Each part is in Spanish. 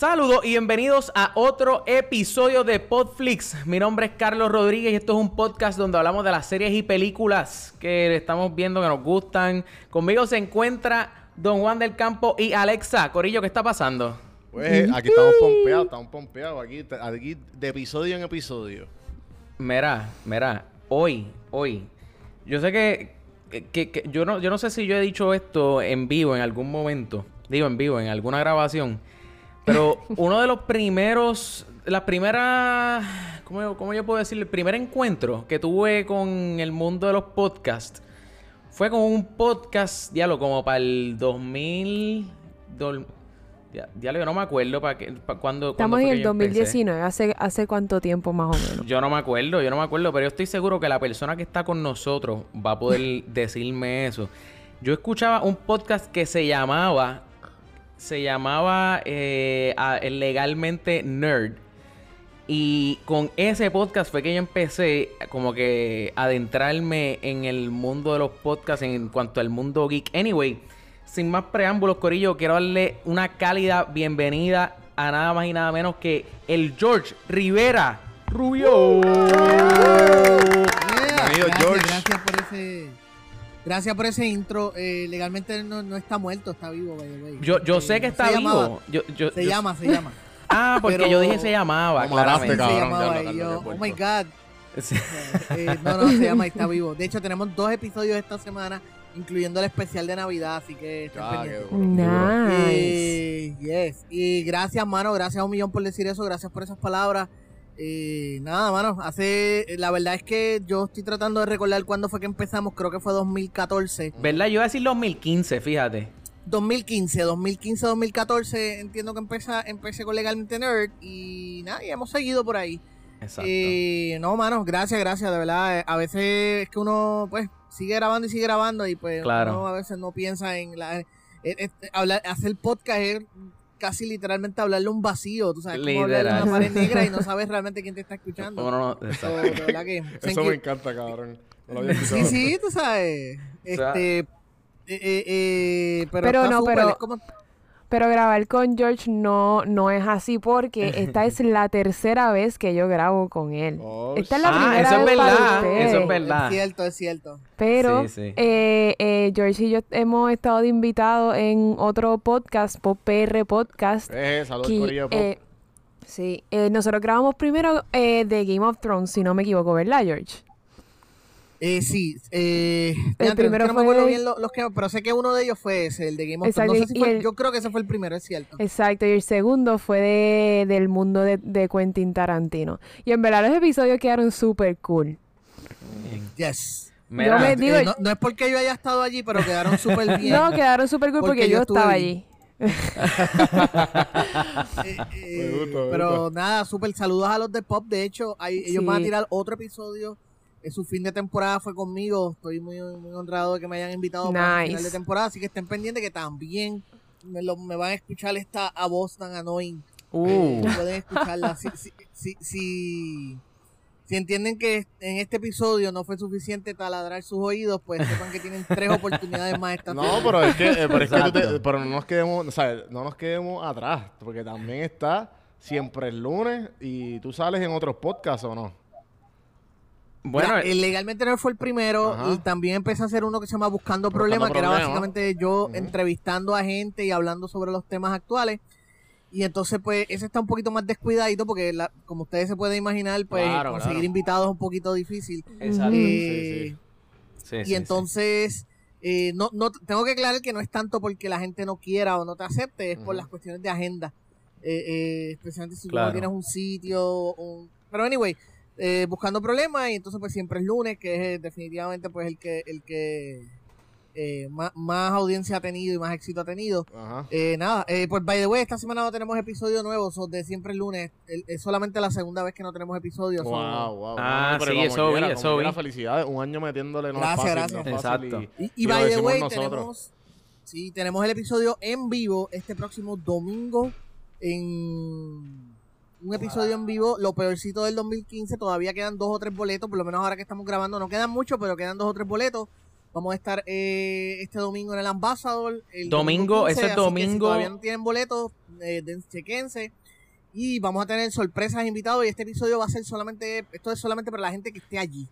Saludos y bienvenidos a otro episodio de Podflix. Mi nombre es Carlos Rodríguez y esto es un podcast donde hablamos de las series y películas que estamos viendo que nos gustan. Conmigo se encuentra Don Juan del Campo y Alexa. Corillo, ¿qué está pasando? Pues aquí estamos pompeados, estamos pompeados aquí, aquí de episodio en episodio. Mira, mira, hoy, hoy, yo sé que, que, que yo no, yo no sé si yo he dicho esto en vivo en algún momento, digo en vivo, en alguna grabación. Pero uno de los primeros, las primeras, ¿cómo, ¿cómo, yo puedo decir? El primer encuentro que tuve con el mundo de los podcasts fue con un podcast, diálogo, como para el 2000... Ya, ya yo no me acuerdo para que, para cuando, Estamos en el 2019, ¿Hace, ¿hace cuánto tiempo más o menos? Yo no me acuerdo, yo no me acuerdo, pero yo estoy seguro que la persona que está con nosotros va a poder decirme eso. Yo escuchaba un podcast que se llamaba se llamaba eh, Legalmente Nerd. Y con ese podcast fue que yo empecé como que adentrarme en el mundo de los podcasts en cuanto al mundo geek. Anyway, sin más preámbulos, Corillo, quiero darle una cálida bienvenida a nada más y nada menos que el George Rivera Rubio. Bienvenido, George. Gracias por ese Gracias por ese intro. Eh, legalmente no, no, está muerto, está vivo, Yo, yo sé que eh, está vivo. se llama, se llama. Ah, porque yo dije se llamaba. Claramente. Se llamaba y yo, oh my God. Eh, no, no, se llama y está vivo. De hecho, tenemos dos episodios esta semana, incluyendo el especial de Navidad, así que ah, Nice. yes. Y gracias, mano, gracias a un millón por decir eso, gracias por esas palabras. Eh, nada, mano, hace, la verdad es que yo estoy tratando de recordar cuándo fue que empezamos, creo que fue 2014. ¿Verdad? Yo iba a decir 2015, fíjate. 2015, 2015, 2014, entiendo que empecé, empecé con Legalmente Nerd y nada, y hemos seguido por ahí. Exacto. Eh, no, mano, gracias, gracias, de verdad. A veces es que uno, pues, sigue grabando y sigue grabando y pues uno a veces no piensa en la... hablar, hacer podcast es casi literalmente hablarle un vacío, tú sabes, como hablarle una pared negra y no sabes realmente quién te está escuchando. No, no, Eso me encanta, cabrón. sí, sí, tú sabes. este, eh, eh, eh, pero, pero no, pero... Pero grabar con George no, no es así porque esta es la tercera vez que yo grabo con él. Oh, esta es la ah, primera eso vez es verdad, Eso es verdad. Es cierto, es cierto. Pero Eh, eh, George y yo hemos estado de invitados en otro podcast, Pop PR Podcast. Eh, saludos, eh, Sí, eh, nosotros grabamos primero eh, de Game of Thrones, si no me equivoco, ¿verdad, George? Eh, sí, eh, el primero no fue... me bien los, que, pero sé que uno de ellos fue ese, el de Game of Thrones. No sé si fue, yo creo que ese fue el primero, es cierto. Exacto, y el segundo fue de, del mundo de, de Quentin Tarantino. Y en verdad los episodios quedaron súper cool. Yes. yo me digo, eh, no, es porque yo haya estado allí, pero quedaron súper bien. No, quedaron súper cool porque, yo, estaba allí. Eh, eh, pero nada, súper saludos a los de Pop. De hecho, ellos van a tirar otro episodio su fin de temporada fue conmigo. Estoy muy, muy honrado de que me hayan invitado para el final de temporada. Así que estén pendientes que también me, lo, me van a escuchar esta a voz tan annoying. Uh. Pueden escucharla. si, si, si, si, entienden que en este episodio no fue suficiente taladrar sus oídos, pues sepan que tienen tres oportunidades más esta No, pero es que, eh, pero, es que pero no nos quedemos, o sea, no nos quedemos atrás, porque también está siempre el lunes y tú sales en otros podcasts o no. Bueno, eh, legalmente no fue el primero y también empecé a hacer uno que se llama Buscando, Problemas, que era básicamente yo entrevistando a gente y hablando sobre los temas actuales. Y entonces, pues, ese está un poquito más descuidadito porque, como ustedes se pueden imaginar, pues, conseguir invitados es un poquito difícil. Exacto. Eh, y entonces, eh, no, no, tengo que aclarar que no es tanto porque la gente no quiera o no te acepte, es por las cuestiones de agenda. especialmente si tú no tienes un sitio. Pero, anyway, eh, buscando problemas y entonces pues siempre es lunes, que es eh, definitivamente pues el que el que eh, más, audiencia ha tenido y más éxito ha tenido. nada, pues by the way, esta semana no tenemos episodios nuevos de siempre el lunes. es solamente la segunda vez que no tenemos episodios. Wow, wow, ah, sí, eso vi, eso vi. Felicidades, un año metiéndole. No gracias, gracias. Exacto. Y, by the way, tenemos, sí, tenemos el episodio en vivo este próximo domingo en un episodio en vivo, lo peorcito del 2015. Todavía quedan dos o tres boletos, por lo menos ahora que estamos grabando, no quedan muchos, pero quedan dos o tres boletos. Vamos a estar eh, este domingo en el Ambassador. El domingo, ese es domingo. Si todavía no tienen boletos, eh, chequense. Y vamos a tener sorpresas invitados. Y este episodio va a ser solamente. Esto es solamente para la gente que esté allí.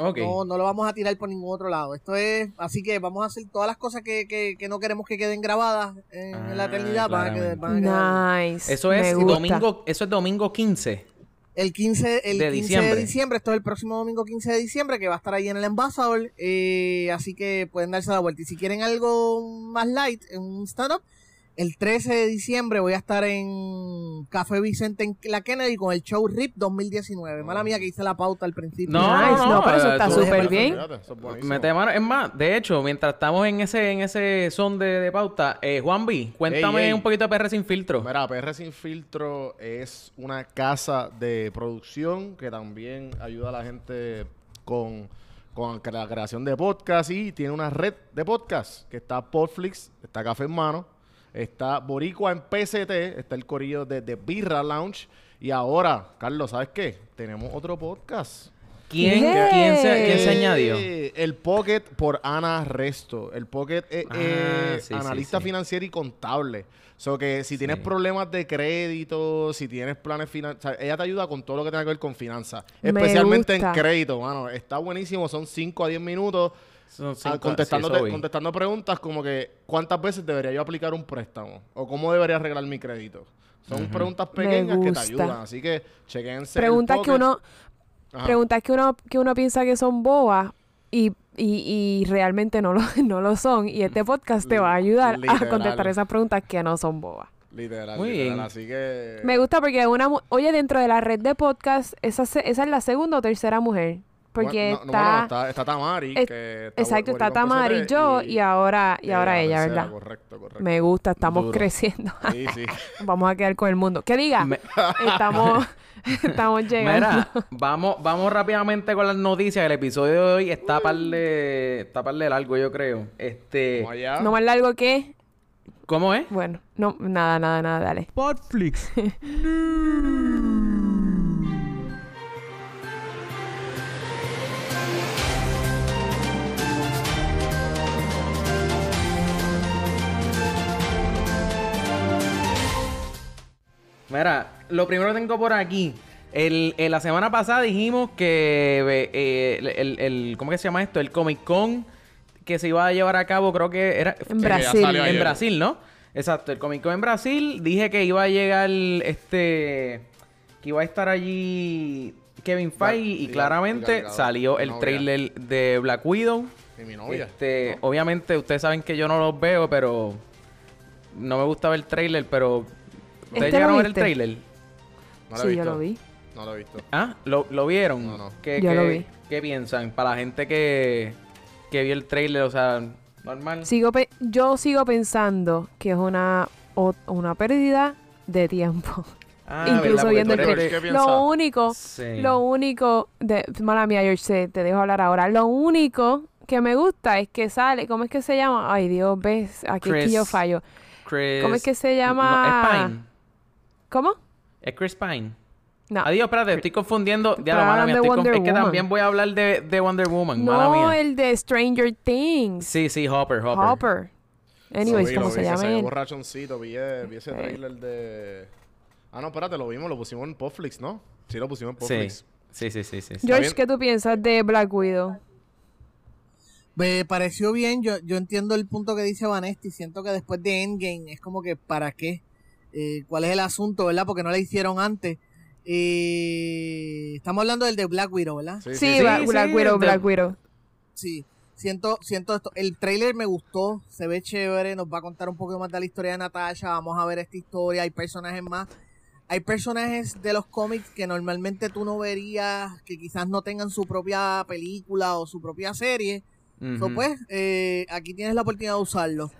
No, no lo vamos a tirar por ningún otro lado. Esto es. Así que vamos a hacer todas las cosas que, que, que no queremos que queden grabadas en, la eternidad. Van a Nice. Eso es domingo. Eso es domingo 15. El 15, el de, 15 diciembre. de diciembre, esto es el próximo domingo 15 de diciembre, que va a estar ahí en el Ambassador. Eh, así que pueden darse la vuelta. Y si quieren algo más light, un stand-up, el 13 de diciembre voy a estar en Café Vicente en la Kennedy con el show RIP 2019. Mala mía que hice la pauta al principio. No, no, pero eso está súper bien. Mete mano. Es más, de hecho, mientras estamos en ese en ese son de, pauta, eh, Juan B, cuéntame un poquito de PR Sin Filtro. Mira, PR Sin Filtro es una casa de producción que también ayuda a la gente con con la creación de podcast y tiene una red de podcast que está Podflix, está Café en Mano está Boricua en PCT, está el corillo de, de Birra Lounge. Y ahora, Carlos, ¿sabes qué? Tenemos otro podcast. ¿Quién, ¿quién, se, añadió? El Pocket por Ana Resto. El Pocket es ah, analista financiero y contable. O sea, que si tienes problemas de crédito, si tienes planes financieros, ella te ayuda con todo lo que tenga que ver con finanzas. Especialmente en crédito, mano. Está buenísimo, son 5 a 10 minutos Ah, contestando, preguntas como que ¿cuántas veces debería yo aplicar un préstamo? ¿O cómo debería arreglar mi crédito? Son preguntas pequeñas que te ayudan, así que chequense. Preguntas que uno preguntas que uno que uno piensa que son bobas y, y, realmente no lo, no lo son y este podcast te va a ayudar a contestar esas preguntas que no son bobas. Literal, Muy bien. así que... Me gusta porque una... Oye, dentro de la red de podcast, esa, esa es la segunda o tercera mujer porque está, está, Tamari. que exacto, está Tamari, yo y, ahora, y ahora ella, ¿verdad? Correcto, correcto. Me gusta, estamos creciendo. Sí, sí. Vamos a quedar con el mundo. ¿Qué diga? estamos, estamos llegando. Mira, vamos, vamos rápidamente con las noticias. El episodio de hoy está para de, está par de largo, yo creo. Este. ¿No más largo que? ¿Cómo es? Bueno, no, nada, nada, nada, dale. Podflix. Mira, lo primero que tengo por aquí. El, la semana pasada dijimos que eh, el, el, ¿Cómo que se llama esto? El Comic Con que se iba a llevar a cabo, creo que era. En Brasil. En Brasil, ¿no? Exacto, el Comic Con en Brasil. Dije que iba a llegar este. Que iba a estar allí Kevin Feige y, claramente salió el trailer de Black Widow. Y mi novia. Este, Obviamente, ustedes saben que yo no los veo, pero. No me gusta ver el trailer, pero ¿Ustedes ¿Este llegaron a ver el trailer? No lo sí, yo lo vi. No lo he visto. ¿Ah? ¿Lo, lo vieron? No, no. ¿Qué, yo qué, lo vi. ¿Qué piensan? Para la gente que, que vio el trailer, o sea, normal. Sigo yo sigo pensando que es una, una pérdida de tiempo. Ah, Incluso viendo el trailer. Lo único, lo único, de, mala mía, George, te dejo hablar ahora. Lo único que me gusta es que sale, ¿cómo es que se llama? Ay, Dios, ves, aquí es que yo fallo. Chris, ¿Cómo es que se llama? ¿Cómo? Es Chris Pine. No. Adiós, espérate, estoy confundiendo. Ya lo mala mía, es que también voy a hablar de, de Wonder Woman. No, el de Stranger Things. Sí, sí, Hopper, Hopper. Hopper. Anyways, ¿cómo se llama él? borrachoncito, vi, vi ese trailer de... Ah, no, espérate, lo vimos, lo pusimos en Popflix, ¿no? Sí, lo pusimos en Popflix. Sí, sí, sí, sí. George, ¿qué tú piensas de Black Widow? Me pareció bien, yo, yo entiendo el punto que dice Vanesti, siento que después de Endgame es como que ¿para qué? Eh, cuál es el asunto, ¿verdad? Porque no la hicieron antes. Eh, estamos hablando del de Black Widow, ¿verdad? Sí, Black, Widow, Black Widow. Sí, siento, siento esto. El trailer me gustó, se ve chévere, nos va a contar un poco más de la historia de Natasha, vamos a ver esta historia, hay personajes más. Hay personajes de los cómics que normalmente tú no verías, que quizás no tengan su propia película o su propia serie. pues, eh, aquí tienes la oportunidad de usarlo.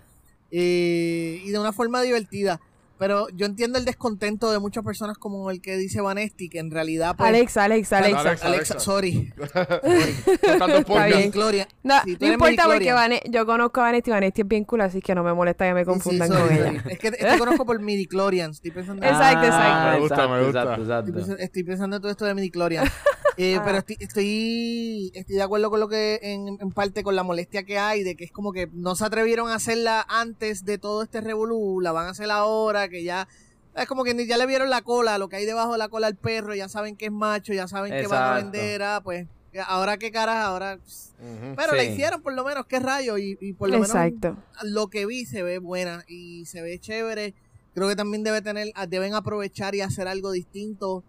y de una forma divertida. Pero yo entiendo el descontento de muchas personas como el que dice Vanesti, que en realidad... Pues, Alexa, Alexa, Alexa. Alexa, sorry. Está bien. Gloria. No, no importa porque yo conozco a Vanesti y Vanesti es bien cool, así que no me molesta que me confundan con ella. Es que te conozco por midichlorians. Estoy pensando... Exacto, exacto. Ah, me gusta, me gusta. Estoy, pensando, en todo esto de midichlorians. Eh, pero estoy, estoy, de acuerdo con lo que, en, parte, con la molestia que hay, de que es como que no se atrevieron a hacerla antes de todo este revolú, la van a hacer ahora, que ya es como que ya le vieron la cola, lo que hay debajo de la cola al perro, ya saben que es macho, ya saben que van a vender, ah, pues ahora qué caras, ahora... Pero la hicieron por lo menos, qué rayo, y, por lo menos lo que vi se ve buena y se ve chévere. Creo que también debe tener, deben aprovechar y hacer algo distinto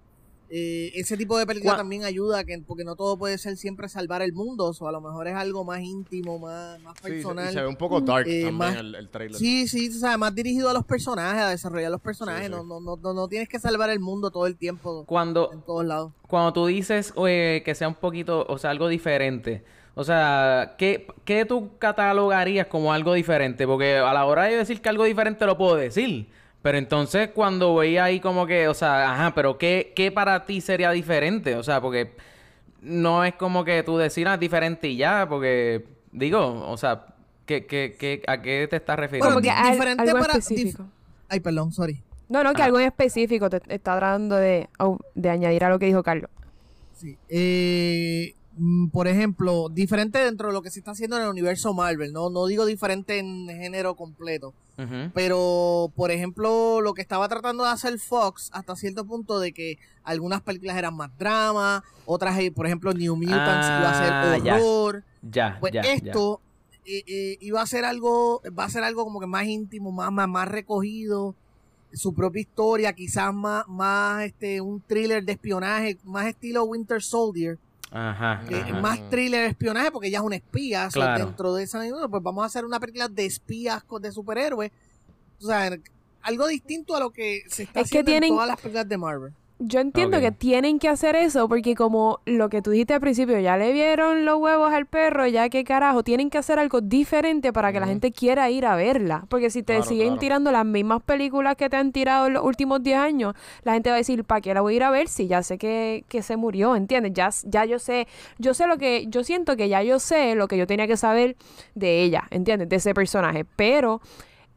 eh, ese tipo de película también ayuda, que, porque no todo puede ser siempre salvar el mundo, o a lo mejor es algo más íntimo, más, más personal. Sí, se ve un poco dark eh, también el, el, trailer. Sí, sí, o sea, más dirigido a los personajes, a desarrollar los personajes. No, no, no, no, tienes que salvar el mundo todo el tiempo. Cuando, en todos lados. Cuando tú dices que sea un poquito, o sea, algo diferente. O sea, ¿qué, ¿qué tú catalogarías como algo diferente? Porque a la hora de decir que algo diferente lo puedo decir. Pero entonces cuando veía ahí como que, o sea, ajá, pero ¿qué, qué para ti sería diferente? O sea, porque no es como que tú decidas diferente y ya, porque digo, o sea, ¿qué, qué, qué, ¿a qué te estás refiriendo? Bueno, diferente algo para... específico. Ay, perdón, sorry. No, no, que ah. algo en específico te está tratando de, de añadir a lo que dijo Carlos. Sí. Eh, por ejemplo, diferente dentro de lo que se está haciendo en el universo Marvel, no, no digo diferente en género completo, pero por ejemplo, lo que estaba tratando de hacer Fox hasta cierto punto de que algunas películas eran más drama, otras, eh, por ejemplo, New Mutants iba a ser ah, horror. Ya, pues esto eh, eh, iba a ser algo, va a ser algo como que más íntimo, más, más, más recogido su propia historia, quizás más, más este, un thriller de espionaje, más estilo Winter Soldier. Ajá, más thriller espionaje porque ella es una espía dentro de esa pues vamos a hacer una película de espías de superhéroes. O sea algo distinto a lo que se está haciendo en todas las películas de Marvel yo entiendo que tienen que hacer eso porque como lo que tú dijiste al principio, ya le vieron los huevos al perro, ya que carajo, tienen que hacer algo diferente para que la gente quiera ir a verla. Porque si te siguen tirando las mismas películas que te han tirado en los últimos 10 años, la gente va a decir, ¿para qué la voy a ir a ver si ya sé que, que se murió? ¿Entiendes? Ya, ya yo sé, yo sé lo que, yo siento que ya yo sé lo que yo tenía que saber de ella, ¿entiendes? De ese personaje. Pero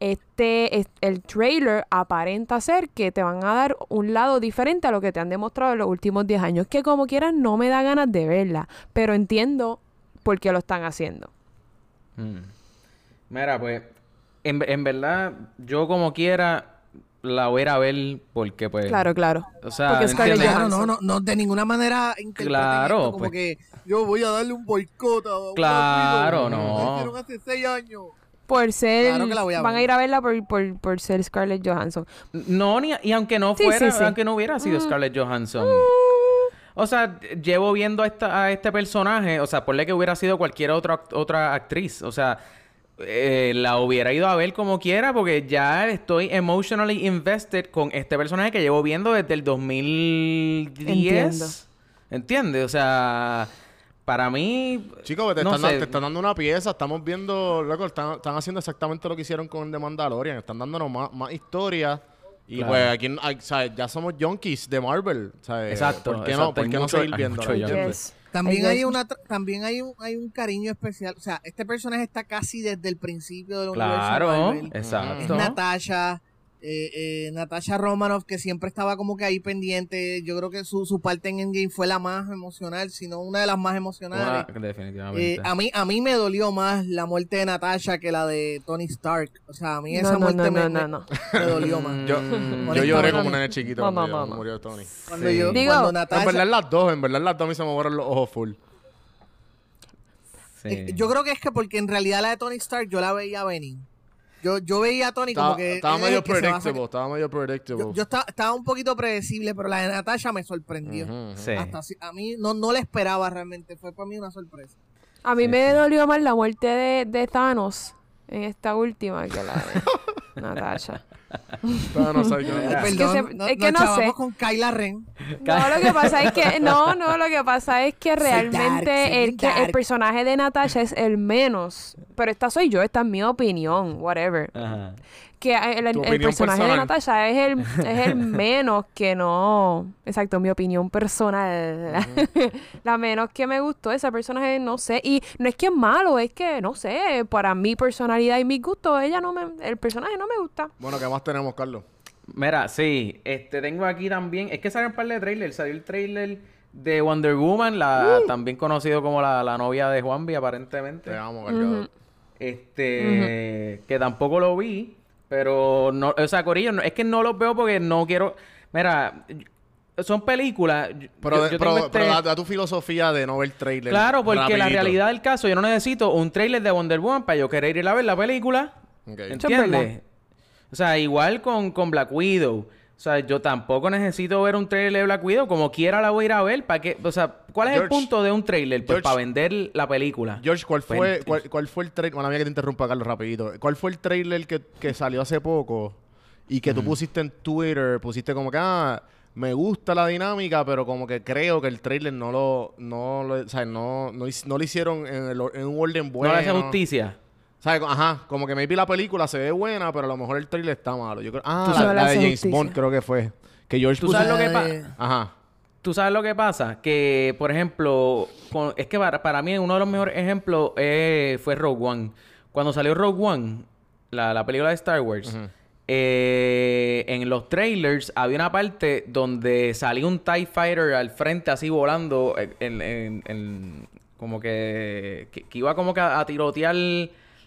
este, el trailer aparenta ser que te van a dar un lado diferente a lo que te han demostrado en los últimos 10 años, que como quieran no me da ganas de verla, pero entiendo por qué lo están haciendo. Hmm. Mira, pues, en, verdad, yo como quiera la voy a ir a ver porque pues claro claro. o sea no, no no de ninguna manera claro como pues. que yo voy a darle un boicot a claro no. hace seis años por ser. van a ir a verla por, por, por, ser Scarlett Johansson. No, ni, y aunque no fuera, aunque no hubiera sido mm. Scarlett Johansson. O sea, llevo viendo a, esta, a este personaje, o sea, ponle que hubiera sido cualquier otra, otra actriz. O sea, eh, la hubiera ido a ver como quiera porque ya estoy emotionally invested con este personaje que llevo viendo desde el 2010. ¿Entiendes? O sea, para mí. Chicos, te, están, dando una pieza. Estamos viendo. Loco, están, haciendo exactamente lo que hicieron con el de Mandalorian. Están dándonos más, más historia. Y pues aquí ya somos junkies de Marvel. Exacto. ¿Por qué no, ¿por qué no seguir viendo? También hay una también hay un, hay un cariño especial. O sea, este personaje está casi desde el principio del claro, universo Marvel. Exacto. Es Natasha eh, eh, Natasha Romanoff, que siempre estaba como que ahí pendiente. Yo creo que su, su parte en Endgame fue la más emocional, sino una de las más emocionales. definitivamente. Eh, a, mí, a mí me dolió más la muerte de Natasha que la de Tony Stark. O sea, a mí esa muerte me, dolió más. Yo, yo lloré como un nene chiquito cuando murió Tony. Cuando yo, Digo, Natasha... En verdad las dos, en verdad las dos a mí se me borran los ojos full. Sí. Yo creo que es que porque en realidad la de Tony Stark yo la veía venir. Yo, yo veía a Tony como que. Estaba medio predictable, estaba medio predictable. Yo, estaba, estaba, un poquito predecible, pero la de Natasha me sorprendió. Hasta, a mí no, no la esperaba realmente, fue para mí una sorpresa. A mí me dolió más la muerte de, de Thanos en esta última que la de Natasha. No sé. es que no sé. con Kyla Ren. No, lo que pasa es que no, no, lo que pasa es que realmente el, que, el personaje de Natasha es el menos, pero esta soy yo, esta es mi opinión, whatever. Ajá que el, personaje de Natasha es el, es el menos que no. Exacto, mi opinión personal. la menos que me gustó ese personaje, no sé. Y no es que es malo, es que, no sé, para mi personalidad y mi gusto, ella no me. El personaje no me gusta. Bueno, ¿qué más tenemos, Carlos? Mira, sí, este tengo aquí también. Es que salió un par de trailers. Salió el trailer de Wonder Woman, la también conocido como la, la novia de Juanvi, aparentemente. Te amo, Este, que tampoco lo vi, pero no, o sea, Corillo, es que no los veo porque no quiero. Mira, son películas. Pero, este da, tu filosofía de no ver trailer. Claro, porque la realidad del caso, yo no necesito un trailer de Wonder Woman para yo querer ir a ver la película. ¿Entiendes? O sea, igual con, con Black Widow. O sea, yo tampoco necesito ver un trailer de Black Widow. Como quiera la voy a ir a ver. ¿Para qué? O sea, ¿cuál es el punto de un trailer? Pues para vender la película. George, ¿cuál fue, cuál, fue el trailer? Bueno, mía que te interrumpa, Carlos, rapidito. ¿Cuál fue el trailer que, que salió hace poco? Y que tú pusiste en Twitter, pusiste como que, ah, me gusta la dinámica, pero como que creo que el trailer no lo, no lo, o sea, no, no, no lo hicieron en, el, en un orden bueno. No le hace justicia. Ajá, como que maybe la película se ve buena, pero a lo mejor el trailer está malo. Yo creo, ah, la, de James Bond creo que fue. Que George ¿Tú sabes lo que pasa? Ajá. ¿Tú sabes lo que pasa? Que, por ejemplo, es que para, mí uno de los mejores ejemplos fue Rogue One. Cuando salió Rogue One, la, película de Star Wars, eh, en los trailers había una parte donde salía un TIE Fighter al frente así volando, en, como que, que, iba como que a tirotear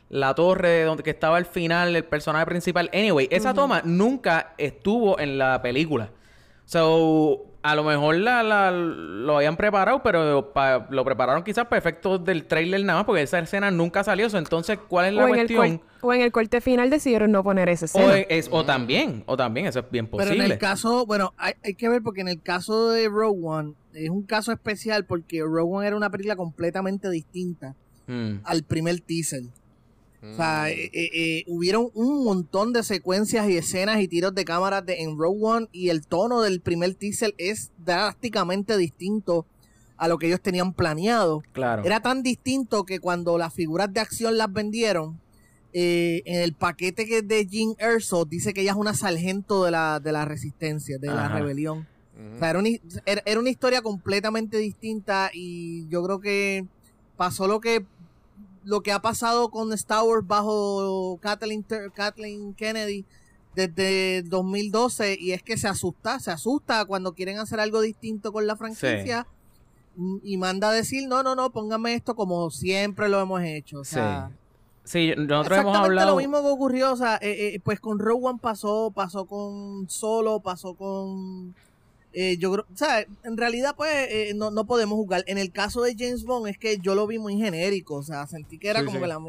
la torre donde que estaba al final el personaje principal. Anyway, esa toma nunca estuvo en la película. So, a lo mejor la, lo habían preparado, pero lo prepararon quizás para efectos del trailer nada más, porque esa escena nunca salió. entonces, ¿cuál es la cuestión? o en el corte final decidieron no poner esa escena. O, también, o también, eso es bien posible. Pero en el caso, bueno, hay, hay, que ver porque en el caso de Rogue One es un caso especial porque Rogue One era una película completamente distinta mm. al primer teaser. O sea, mm. eh, eh, eh, hubieron un montón de secuencias y escenas y tiros de cámara de, en Rogue One y el tono del primer teaser es drásticamente distinto a lo que ellos tenían planeado. Claro. Era tan distinto que cuando las figuras de acción las vendieron, en el paquete que de Jean Erso dice que ella es una sargento de la, de la resistencia, de la rebelión. O sea, era una, era una historia completamente distinta y yo creo que pasó lo que lo que ha pasado con Star Wars bajo Kathleen, Kathleen Kennedy desde 2012 y es que se asusta, se asusta cuando quieren hacer algo distinto con la franquicia y manda a decir, no, no, no, póngame esto como siempre lo hemos hecho. O sea, sí. nosotros hemos hablado... lo mismo que ocurrió, o sea, eh, eh, pues con Rogue One pasó, pasó con Solo, pasó con eh, yo creo, o sea, en realidad pues eh, no, no, podemos jugar. En el caso de James Bond es que yo lo vi muy genérico, o sea, sentí que era como que la...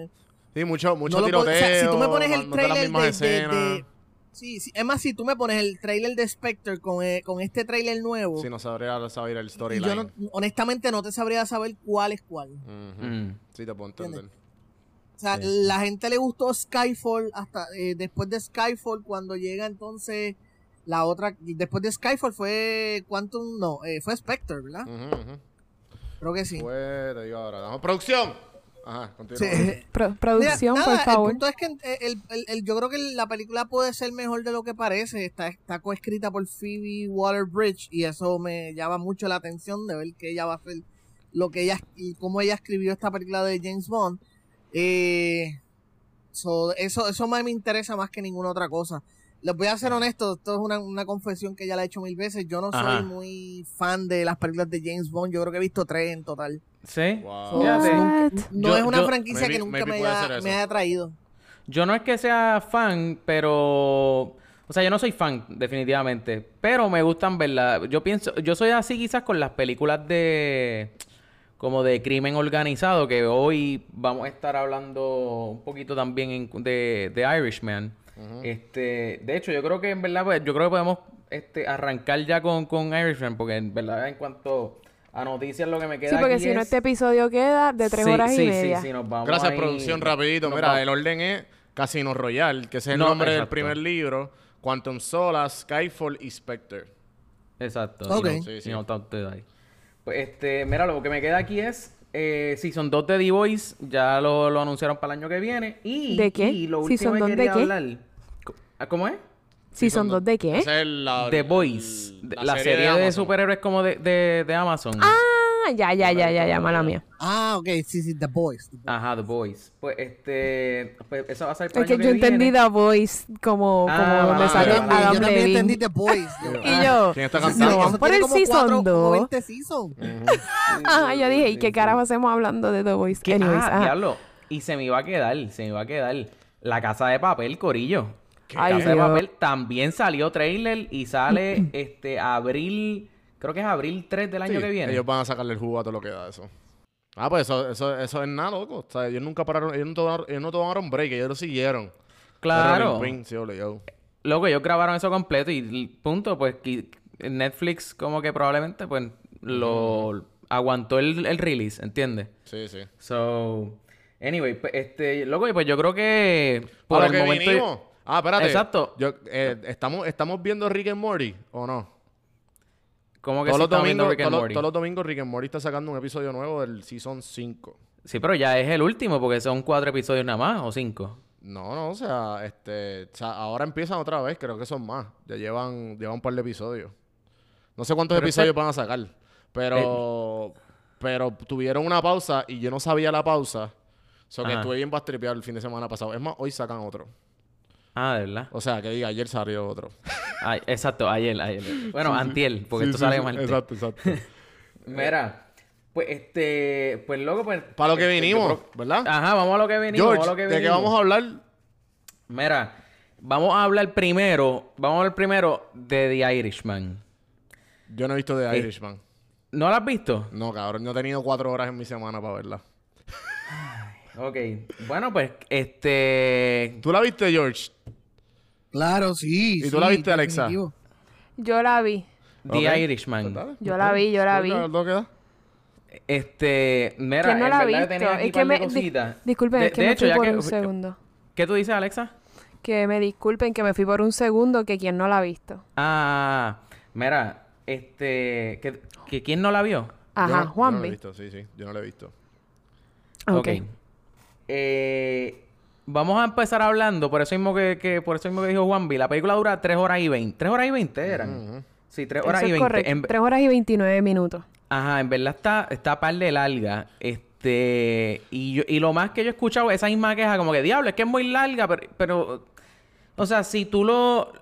Sí, mucho, mucho tiroteo. O sea, si tú me pones el trailer de, sí, sí, es más, si tú me pones el trailer de Spectre con, eh, con este trailer nuevo... Sí, no sabría saber el storyline. Yo honestamente no te sabría saber cuál es cuál. Mm. Sí, te puedo entender. O sea, la gente le gustó Skyfall hasta después de Skyfall cuando llega entonces la otra, después de Skyfall fue Quantum, no, eh, fue Spectre, ¿verdad? Creo que sí. Fue, te digo ahora, producción. Ajá, continúa. producción, por favor. El punto es que eh, el, el, yo creo que la película puede ser mejor de lo que parece. Está, está coescrita por Phoebe Water-Bridge y eso me llama mucho la atención de ver que ella va a hacer lo que ella y cómo ella escribió esta película de James Bond. Eh, eso, eso más me interesa más que ninguna otra cosa. Les voy a ser honesto, esto es una, confesión que ya la he hecho mil veces. Yo no soy muy fan de las películas de James Bond. Yo creo que he visto tres en total. ¿Sí? no, es una franquicia que nunca me haya, me haya traído. Yo no es que sea fan, pero... O sea, yo no soy fan, definitivamente. Pero me gustan verla. Yo pienso... Yo soy así quizás con las películas de... Como de crimen organizado, que hoy vamos a estar hablando un poquito también de, de Irishman. Este, de hecho, yo creo que en verdad, pues, yo creo que podemos este, arrancar ya con, con Irishman, porque en verdad, en cuanto a noticias, lo que me queda. Sí, porque si no, este episodio queda de tres horas y media. Sí, sí, nos vamos Gracias, producción, rapidito. Mira, el orden es Casino Royale, que es el nombre del primer libro. Quantum Solace, Skyfall y Spectre. Exacto. Ok. Si no, ahí. Pues, este, mira, lo que me queda aquí es eh, Season 2 de The Voice. Ya lo, lo, anunciaron para el año que viene. Y, ¿De qué? Y lo último que quería hablar ¿Ah, ¿Cómo es? ¿Season 2 de qué? The Boys. La, serie, de, superhéroes como de, de, Amazon. Ah, ya, ya, ya, ya, ya, mala mía. Ah, ok, sí, sí, The Boys. Ajá, The Boys. Pues este, pues eso va a ser para Es que yo entendí The Boys como, ah, como sale Adam Yo también entendí The Boys. y yo, ¿quién está cantando? No, por el season 2. Ajá, yo dije, ¿y qué carajo hacemos hablando de The Boys? ¿Qué? Ah, diablo. Y se me iba a quedar, se me iba a quedar. La Casa de Papel, Corillo. La Casa de Papel también salió trailer y sale este abril Creo que es abril 3 del año que viene. Ellos van a sacarle el jugo a todo lo que da eso. Ah, pues eso, eso, eso es nada, loco. O sea, ellos nunca pararon, ellos no tomaron, ellos no tomaron break, ellos lo siguieron. Claro. Loco, ellos grabaron eso completo y punto, pues Netflix como que probablemente pues lo aguantó el, el release, ¿entiendes? Sí, sí. So, anyway, pues, este, loco, pues yo creo que por el momento... Ah, espérate. Exacto. Yo, eh, ¿estamos, ¿Estamos viendo Rick and Morty o no? ¿Cómo que todos, los domingos, Rick and Morty? todos los domingos Rick and Morty está sacando un episodio nuevo del Season 5. Sí, pero ya es el último porque son cuatro episodios nada más o cinco. No, no, o sea, este, ahora empiezan otra vez, creo que son más. Ya llevan, llevan un par de episodios. No sé cuántos episodios van a sacar, pero, eh. pero tuvieron una pausa y yo no sabía la pausa. O sea, que estuve bien bastripeado el fin de semana pasado. Es más, hoy sacan otro. Ah, de verdad. O sea, que diga, ayer salió otro. Ay, exacto, ayer, ayer. Bueno, antiel, porque esto sale mal. Exacto, exacto. Mira, pues este, pues loco, pues. Para lo que este, vinimos, ¿verdad? Ajá, vamos a lo que vinimos. George, lo que ¿de qué vamos a hablar? Mira, vamos a hablar primero, vamos a hablar primero de The Irishman. Yo no he visto The eh, Irishman. ¿No la has visto? No, cabrón, no he tenido cuatro horas en mi semana para verla. Ok. Bueno, pues, este... ¿Tú la viste, George? Claro, sí. ¿Y tú la viste, Alexa? Yo la vi. The Irishman. Pues yo la vi, yo la vi. Este, mira, no en la verdad tenía es que me, disculpen, es que me fui por un segundo. ¿Qué tú dices, Alexa? Que me disculpen, que me fui por un segundo, que quien no la ha visto. Ah, mira, este, que, que quién no la vio. Ajá, Juan Yo no la he visto, sí, sí, yo no la he visto. Ok. okay. Eh, vamos a empezar hablando, por eso mismo que, por eso mismo que dijo Juanvi, la película dura 3 horas y 20. 3 horas y 20 eran. Sí, 3 horas y 20. 3 horas y 29 minutos. Ajá, en verdad está, está par de larga. Este, y, y lo más que yo he escuchado es esa misma queja, como que diablo, es que es muy larga, pero, pero o sea, si tú lo,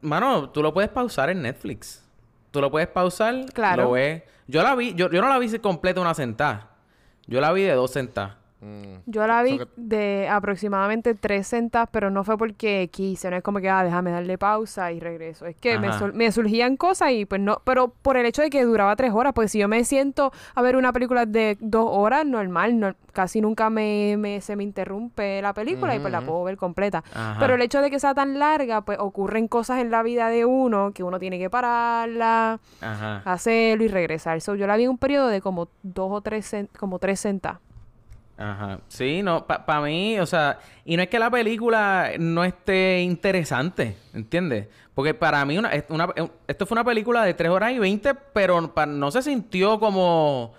mano, tú lo puedes pausar en Netflix. Tú lo puedes pausar, claro. lo ves. Yo la vi, yo, yo no la vi completa una sentada. Yo la vi de dos sentadas. Mm. Yo la vi de aproximadamente tres centavos, pero no fue porque quise, no es como que, ah, déjame darle pausa y regreso. Es que me, surgían cosas y pues no, pero por el hecho de que duraba tres horas, pues si yo me siento a ver una película de dos horas, normal, no, casi nunca me, se me interrumpe la película y pues la puedo ver completa. Pero el hecho de que sea tan larga, pues ocurren cosas en la vida de uno que uno tiene que pararla, hacerlo y regresar. So, yo la vi en un periodo de como dos o tres, como tres centavos. Ajá. Sí, no, para mí, o sea, y no es que la película no esté interesante, ¿entiendes? Porque para mí, una, una, esto fue una película de 3 horas y 20, pero no se sintió como.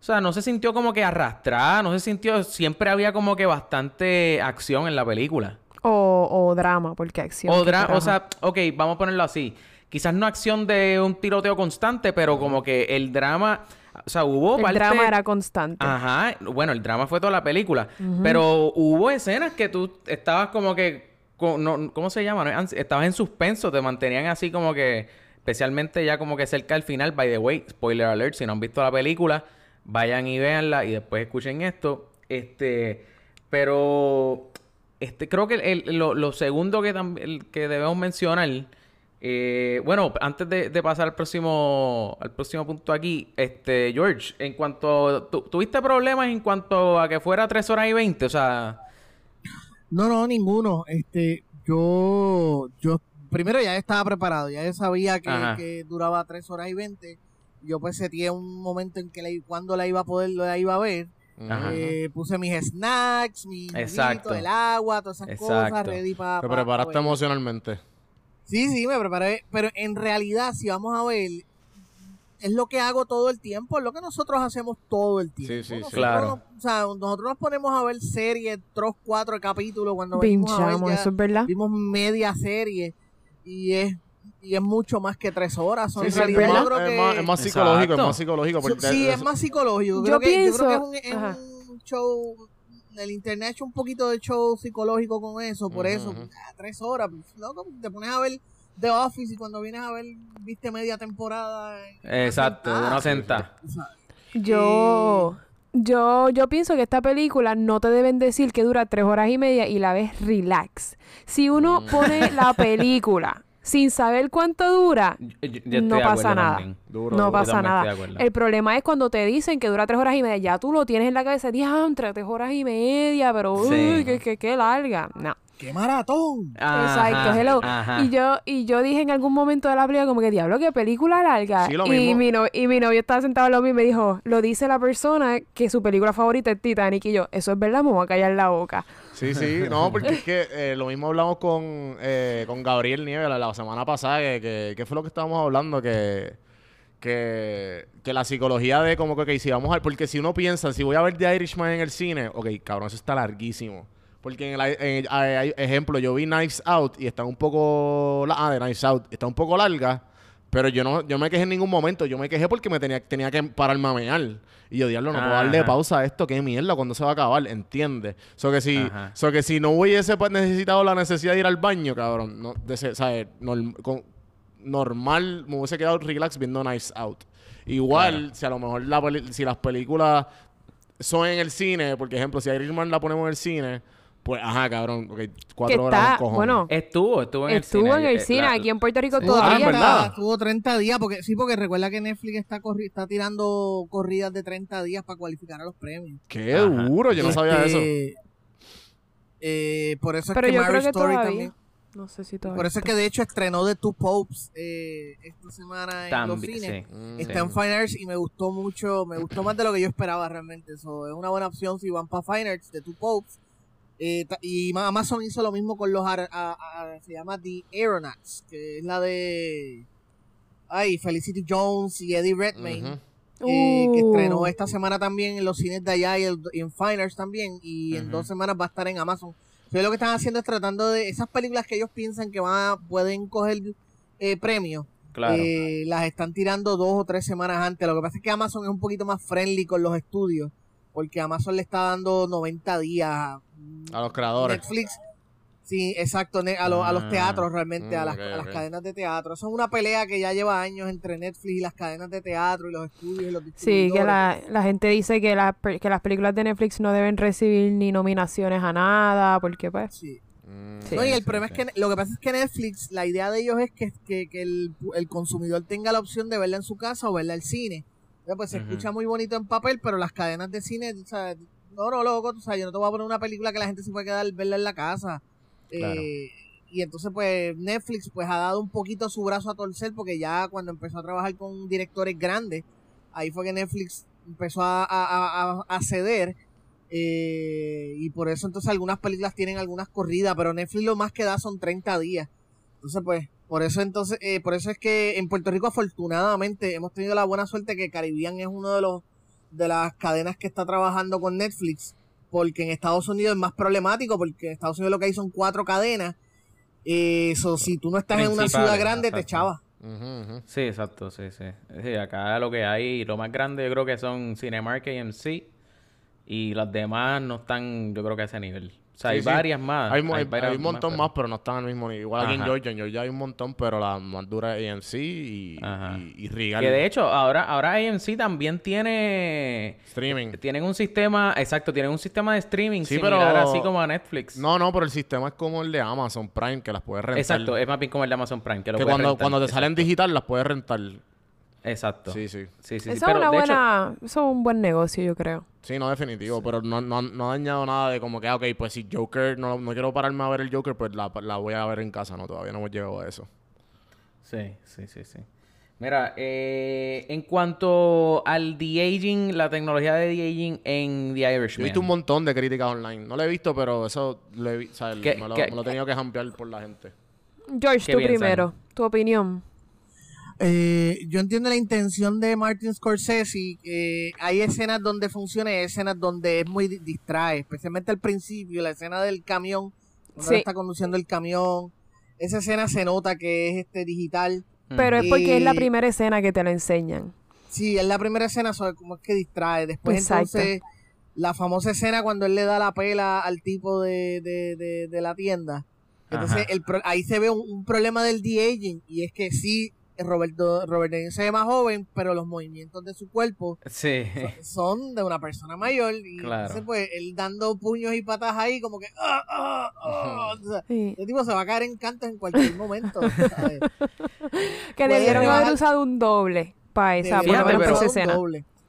O sea, no se sintió como que arrastrada, no se sintió. Siempre había como que bastante acción en la película. O, o drama, porque acción. O drama, o sea, ok, vamos a ponerlo así. Quizás no acción de un tiroteo constante, pero como que el drama o sea, hubo El drama era constante. Ajá. Bueno, el drama fue toda la película. Pero hubo escenas que tú estabas como que... ¿Cómo se llama? Estabas en suspenso. Te mantenían así como que... Especialmente ya como que cerca del final. By the way, spoiler alert. Si no han visto la película, vayan y véanla. Y después escuchen esto. Este... Pero... Este, creo que lo, lo, segundo que, que debemos mencionar eh, bueno, antes de, pasar al próximo, al próximo punto aquí, este, George, en cuanto, ¿tuviste problemas en cuanto a que fuera 3 horas y 20? O sea... No, no, ninguno. Este, yo, yo, primero ya estaba preparado, ya sabía que, duraba 3 horas y 20. Yo pues sería un momento en que la, cuando la iba a poder, la iba a ver. Eh, puse mis snacks, mi Exacto. el agua, todas esas cosas, ready para... Te preparaste emocionalmente. Sí, sí, me preparé. Pero en realidad, si vamos a ver, es lo que hago todo el tiempo, es lo que nosotros hacemos todo el tiempo. Sí, sí, claro. o sea, nosotros nos ponemos a ver series, tres, cuatro capítulos cuando Pinchamos, eso es verdad. Vimos media serie y es y es mucho más que tres horas. Son es, más, es, más, psicológico, es más psicológico. sí, es más psicológico. Yo, pienso... que, es un, show el internet ha hecho un poquito de show psicológico con eso, por eso, ah, tres horas, ¿no? te pones a ver The Office y cuando vienes a ver, viste media temporada. Exacto, de una sentada. Yo, yo, yo pienso que esta película no te deben decir que dura tres horas y media y la ves relax. Si uno mm. pone la película sin saber cuánto dura, no pasa nada. no pasa nada. El problema es cuando te dicen que dura tres horas y media, ya tú lo tienes en la cabeza, entre tres horas y media, pero uy, que, que, larga. No. ¡Qué maratón! Exacto, hello. Y yo, y yo dije en algún momento de la película como que, diablo, qué película larga. y, mi no, y mi novio estaba sentado al lado y me dijo, lo dice la persona que su película favorita es Titanic. Y yo, eso es verdad, me voy a callar la boca. Sí, sí, no, porque es que eh, lo mismo hablamos con, eh, con Gabriel Nieves la, semana pasada, que, que, fue lo que estábamos hablando, que, que, que la psicología de como que, si vamos a porque si uno piensa, si voy a ver The Irishman en el cine, ok, cabrón, eso está larguísimo. Porque en el, ejemplo, yo vi Knives Out y está un poco, ah, de Knives Out, está un poco larga, pero yo no, yo me quejé en ningún momento. Yo me quejé porque me tenía, tenía que pararme a mear. Y yo, diablo, no puedo darle pausa a esto. Qué mierda, cuando se va a acabar? ¿Entiendes? So que si, so que si no hubiese pues, necesitado la necesidad de ir al baño, cabrón, no, de ¿sabes? normal me hubiese quedado relax viendo Nice Out. Igual, si a lo mejor la si las películas son en el cine, por ejemplo, si Irishman la ponemos en el cine pues, ajá, cabrón. cuatro horas Bueno, estuvo, estuvo en el cine. Estuvo en el cine, aquí en Puerto Rico todavía. Ah, ¿verdad? Estuvo 30 días, porque sí, porque recuerda que Netflix está, está tirando corridas de 30 días para cualificar a los premios. Qué duro, yo no sabía eso. Este, eh, por eso es que yo Story todavía. también. No sé si todavía. Por eso es que de hecho estrenó The Two Popes eh, esta semana en los cines. está en Fine Arts y me gustó mucho, me gustó más de lo que yo esperaba realmente. Eso es una buena opción si van para Fine Arts, The Two Popes eh, y Amazon hizo lo mismo con los. se llama The Aeronauts, que es la de. Ay, Felicity Jones y Eddie Redmayne. Eh, que estrenó uh. esta semana también en los cines de allá y, en Finers también. Y en dos semanas va a estar en Amazon. Entonces lo que están haciendo es tratando de. Esas películas que ellos piensan que van pueden coger eh, premios. Eh, las están tirando dos o tres semanas antes. Lo que pasa es que Amazon es un poquito más friendly con los estudios. Porque Amazon le está dando 90 días a los creadores. Netflix. Sí, exacto, a, a los ah, teatros realmente, a, las, cadenas de teatro. Eso es una pelea que ya lleva años entre Netflix y las cadenas de teatro y los estudios y los Sí, que la, gente dice que, que las películas de Netflix no deben recibir ni nominaciones a nada, porque pues... Sí. Mm. no, y el problema es que lo que pasa es que Netflix, la idea de ellos es que, que, el, el, consumidor tenga la opción de verla en su casa o verla al cine. pues se escucha muy bonito en papel, pero las cadenas de cine, o sea, no, loco, tú sabes, yo no te voy a poner una película que la gente se puede quedar verla en la casa. Eh, y entonces, pues, Netflix pues ha dado un poquito su brazo a torcer porque ya cuando empezó a trabajar con directores grandes, ahí fue que Netflix empezó a, ceder. Eh, y por eso entonces algunas películas tienen algunas corridas, pero Netflix lo más que da son 30 días. Entonces, pues, por eso entonces, eh, por eso es que en Puerto Rico afortunadamente hemos tenido la buena suerte que Caribbean es uno de los de las cadenas que está trabajando con Netflix, porque en Estados Unidos es más problemático, porque en Estados Unidos lo que hay son cuatro cadenas. Eso, si tú no estás en una ciudad grande, te echabas. Sí, exacto, sí, sí. sí. Acá lo que hay, lo más grande yo creo que son Cinemark y AMC, y las demás no están, yo creo que a ese nivel. O sea, hay varias más. Hay, un montón más, pero... no están al mismo nivel. Igual aquí en Georgia. En Georgia hay un montón, pero la más dura es AMC y, y, Regal. Que de hecho, ahora, ahora AMC también tiene... Streaming. Tienen un sistema... Exacto, tienen un sistema de streaming sí, similar pero... así como a Netflix. No, no, pero el sistema es como el de Amazon Prime, que las puedes rentar. Exacto, es más bien como el de Amazon Prime, que lo Que cuando, cuando te salen digital las puedes rentar. Exacto. Sí, sí. sí, sí, eso, es una buena, eso es un buen negocio, yo creo. Sí, no, definitivo. Pero no, no, no ha dañado nada de como que, ah, ok, pues si Joker, no, no quiero pararme a ver el Joker, pues la, la voy a ver en casa. No, todavía no hemos llegado a eso. Sí, sí, sí, sí. Mira, eh, en cuanto al de-aging, la tecnología de de-aging en The Irishman. He visto un montón de críticas online. No lo he visto, pero eso lo he, o sea, me, lo, me, lo, he tenido que jampear por la gente. George, tú primero. Tu opinión. Eh, yo entiendo la intención de Martin Scorsese. hay escenas donde funciona y hay escenas donde es muy distrae, especialmente al principio, la escena del camión, cuando está conduciendo el camión. esa escena se nota que es este digital. Pero es porque es la primera escena que te la enseñan. Sí, es la primera escena, sobre cómo es que distrae. Después entonces, la famosa escena cuando él le da la pela al tipo de, de, de, la tienda. Entonces, el, ahí se ve un, problema del de-aging y es que sí, Roberto, Robert De se ve más joven, pero los movimientos de su cuerpo son, de una persona mayor. Y entonces, pues, él dando puños y patas ahí, como que. ¡Ah, ah, ah! tipo se va a caer en cantos en cualquier momento. que debieron haber usado un doble para esa, escena.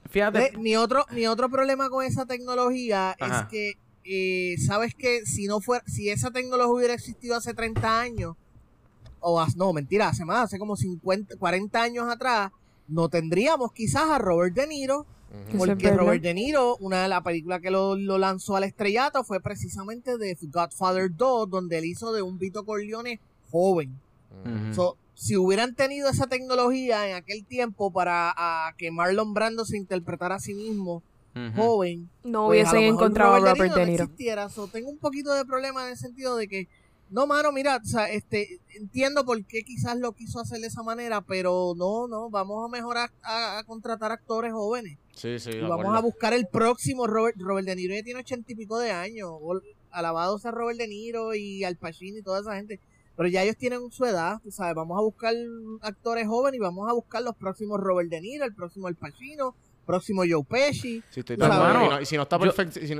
Fíjate. Eh, mi, otro, mi otro problema con esa tecnología es que, eh, ¿sabes que Si no fuera, si esa tecnología hubiera existido hace 30 años, o no, mentira, hace más, hace como 50, 40 años atrás, no tendríamos quizás a Robert De Niro, porque Robert De Niro, una de las películas que lo, lanzó al estrellato fue precisamente de Godfather 2, donde él hizo de un Vito Corleone joven. si hubieran tenido esa tecnología en aquel tiempo para que Marlon Brando se interpretara a sí mismo joven, no pues hubiesen encontrado a Robert, De Niro. tengo un poquito de problema en el sentido de que no, mano, mira, o sea, este, entiendo por qué quizás lo quiso hacer de esa manera, pero no, no, vamos a mejorar a, contratar actores jóvenes. Sí, sí. Y vamos a buscar el próximo Robert, Robert De Niro ya tiene ochenta y pico de años. Alabado sea Robert De Niro y Al Pacino y toda esa gente. Pero ya ellos tienen su edad, ¿sabes? Vamos a buscar actores jóvenes y vamos a buscar los próximos Robert De Niro, el próximo Al Pacino, próximo Joe Pesci. Sí, estoy y, si no está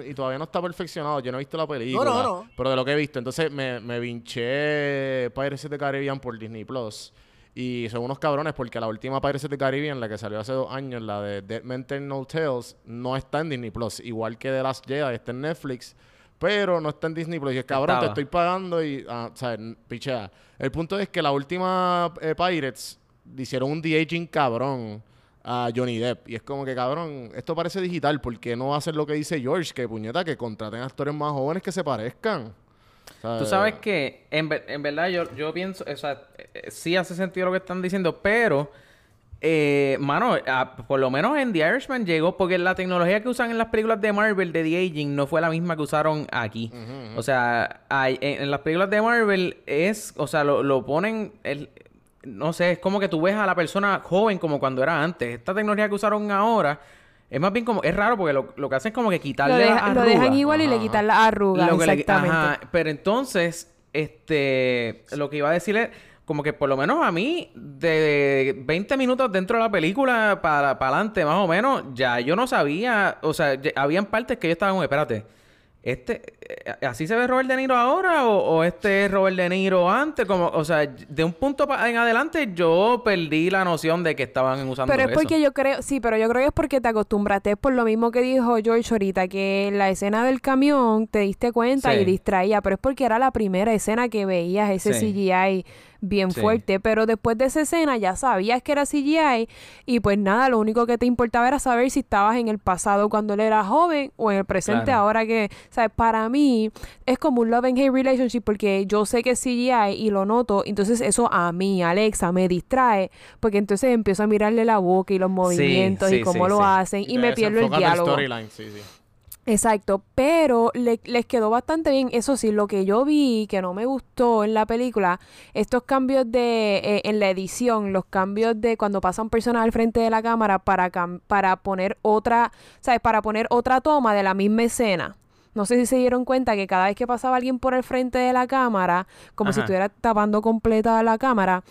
y, todavía no está perfeccionado, yo no he visto la película. No, no, no. Pero de lo que he visto, entonces me, me vinché Pirates of the Caribbean por Disney Plus. Y son unos cabrones porque la última Pirates of the Caribbean, la que salió hace dos años, la de Dead Men Tell No Tales, no está en Disney Plus. Igual que The Last Jedi, está en Netflix, pero no está en Disney Plus. Y es cabrón, te estoy pagando y, ah, o sea, pichea. El punto es que la última eh, Pirates hicieron un de-aging cabrón a Johnny Depp. Y es como que, cabrón, esto parece digital, porque no va a ser lo que dice George? Que puñeta, que contraten actores más jóvenes que se parezcan. Tú sabes que, en, verdad, yo, yo pienso, o sea, eh, sí hace sentido lo que están diciendo, pero, eh, mano, por lo menos en The Irishman llegó, porque la tecnología que usan en las películas de Marvel de The Aging no fue la misma que usaron aquí. O sea, hay, en, las películas de Marvel es, o sea, lo, lo ponen, el, no sé, es como que tú ves a la persona joven como cuando era antes. Esta tecnología que usaron ahora es más bien como, es raro porque lo, lo que hacen es como que quitarle lo, lo dejan igual y le quitan la arruga, exactamente. Pero entonces, este, lo que iba a decir es como que por lo menos a mí, de 20 minutos dentro de la película para, para adelante, más o menos, ya yo no sabía, o sea, habían partes que yo estaba como, espérate, este, ¿así se ve Robert De Niro ahora o, este es Robert De Niro antes? Como, o sea, de un punto en adelante yo perdí la noción de que estaban usando Pero es porque yo creo, sí, pero yo creo que es porque te acostumbraste por lo mismo que dijo George ahorita, que en la escena del camión te diste cuenta y distraía, pero es porque era la primera escena que veías ese CGI bien fuerte. Pero después de esa escena ya sabías que era CGI y pues nada, lo único que te importaba era saber si estabas en el pasado cuando él era joven o en el presente ahora que, ¿sabes? Para mí es como un love and hate relationship porque yo sé que es CGI y lo noto, entonces eso a mí, Alexa, me distrae porque entonces empiezo a mirarle la boca y los movimientos y cómo lo hacen y, me pierdo el diálogo. Exacto, pero le, les quedó bastante bien. Eso sí, lo que yo vi que no me gustó en la película, estos cambios de eh, en la edición, los cambios de cuando pasan personas al frente de la cámara para para poner otra, ¿sabes? Para poner otra toma de la misma escena. No sé si se dieron cuenta que cada vez que pasaba alguien por el frente de la cámara, como si estuviera tapando completa la cámara,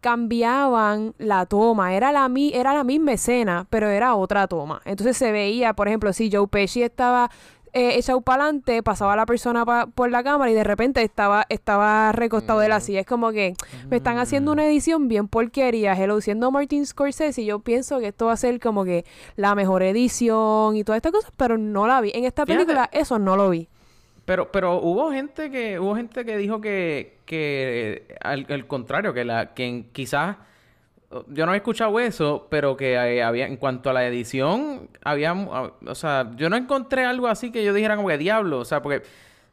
cambiaban la toma. Era la, era la misma escena, pero era otra toma. Entonces se veía, por ejemplo, si Joe Pesci estaba eh, echado para adelante, pasaba la persona por la cámara y de repente estaba, estaba recostado de la silla. Es como que me están haciendo una edición bien porquería. Hello, siendo Martin Scorsese y yo pienso que esto va a ser como que la mejor edición y todas estas cosas, pero no la vi. En esta película eso no lo vi. Pero, pero hubo gente que, hubo gente que dijo que, que al, contrario, que la, que quizás yo no he escuchado eso, pero que había, en cuanto a la edición, había, o sea, yo no encontré algo así que yo dijera como que diablo, o sea, porque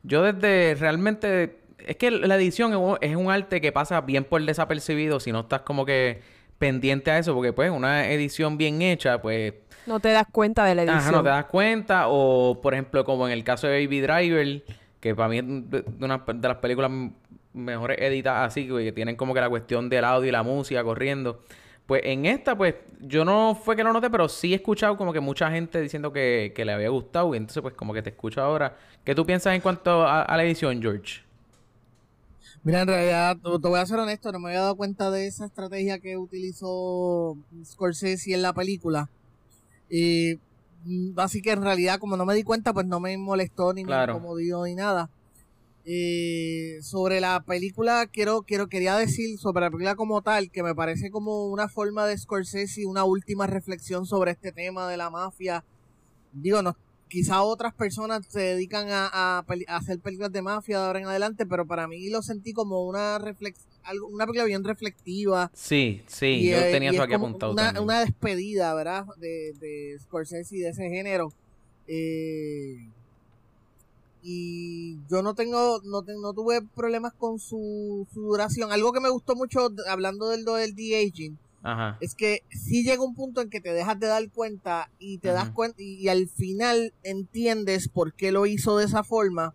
yo desde realmente, es que la edición es un arte que pasa bien por desapercibido si no estás como que pendiente a eso, porque pues una edición bien hecha, pues no te das cuenta de la edición. Ajá, no te das cuenta. O, por ejemplo, como en el caso de Baby Driver, que para mí es una de las películas mejores editadas así, que tienen como que la cuestión del audio y la música corriendo. Pues en esta, pues, yo no fue que lo noté, pero sí he escuchado como que mucha gente diciendo que, le había gustado. Y entonces, pues, como que te escucho ahora. ¿Qué tú piensas en cuanto a, la edición, George? Mira, en realidad, te voy a ser honesto, no me había dado cuenta de esa estrategia que utilizó Scorsese en la película. Y mm, así que en realidad, como no me di cuenta, pues no me molestó ni me incomodó ni nada. Eh, sobre la película, quiero, quiero, quería decir sobre la película como tal, que me parece como una forma de Scorsese, una última reflexión sobre este tema de la mafia. Digo, no, quizá otras personas se dedican a, hacer películas de mafia de ahora en adelante, pero para mí lo sentí como una reflex, una película bien reflectiva. Sí, sí, yo tenía eso aquí apuntado. Una, una, despedida, ¿verdad? De, de Scorsese y de ese género. Eh, y yo no tengo, no, no tuve problemas con su, duración. Algo que me gustó mucho, hablando del, del de-aging, es que si llega un punto en que te dejas de dar cuenta y te das cuenta y, al final entiendes por qué lo hizo de esa forma.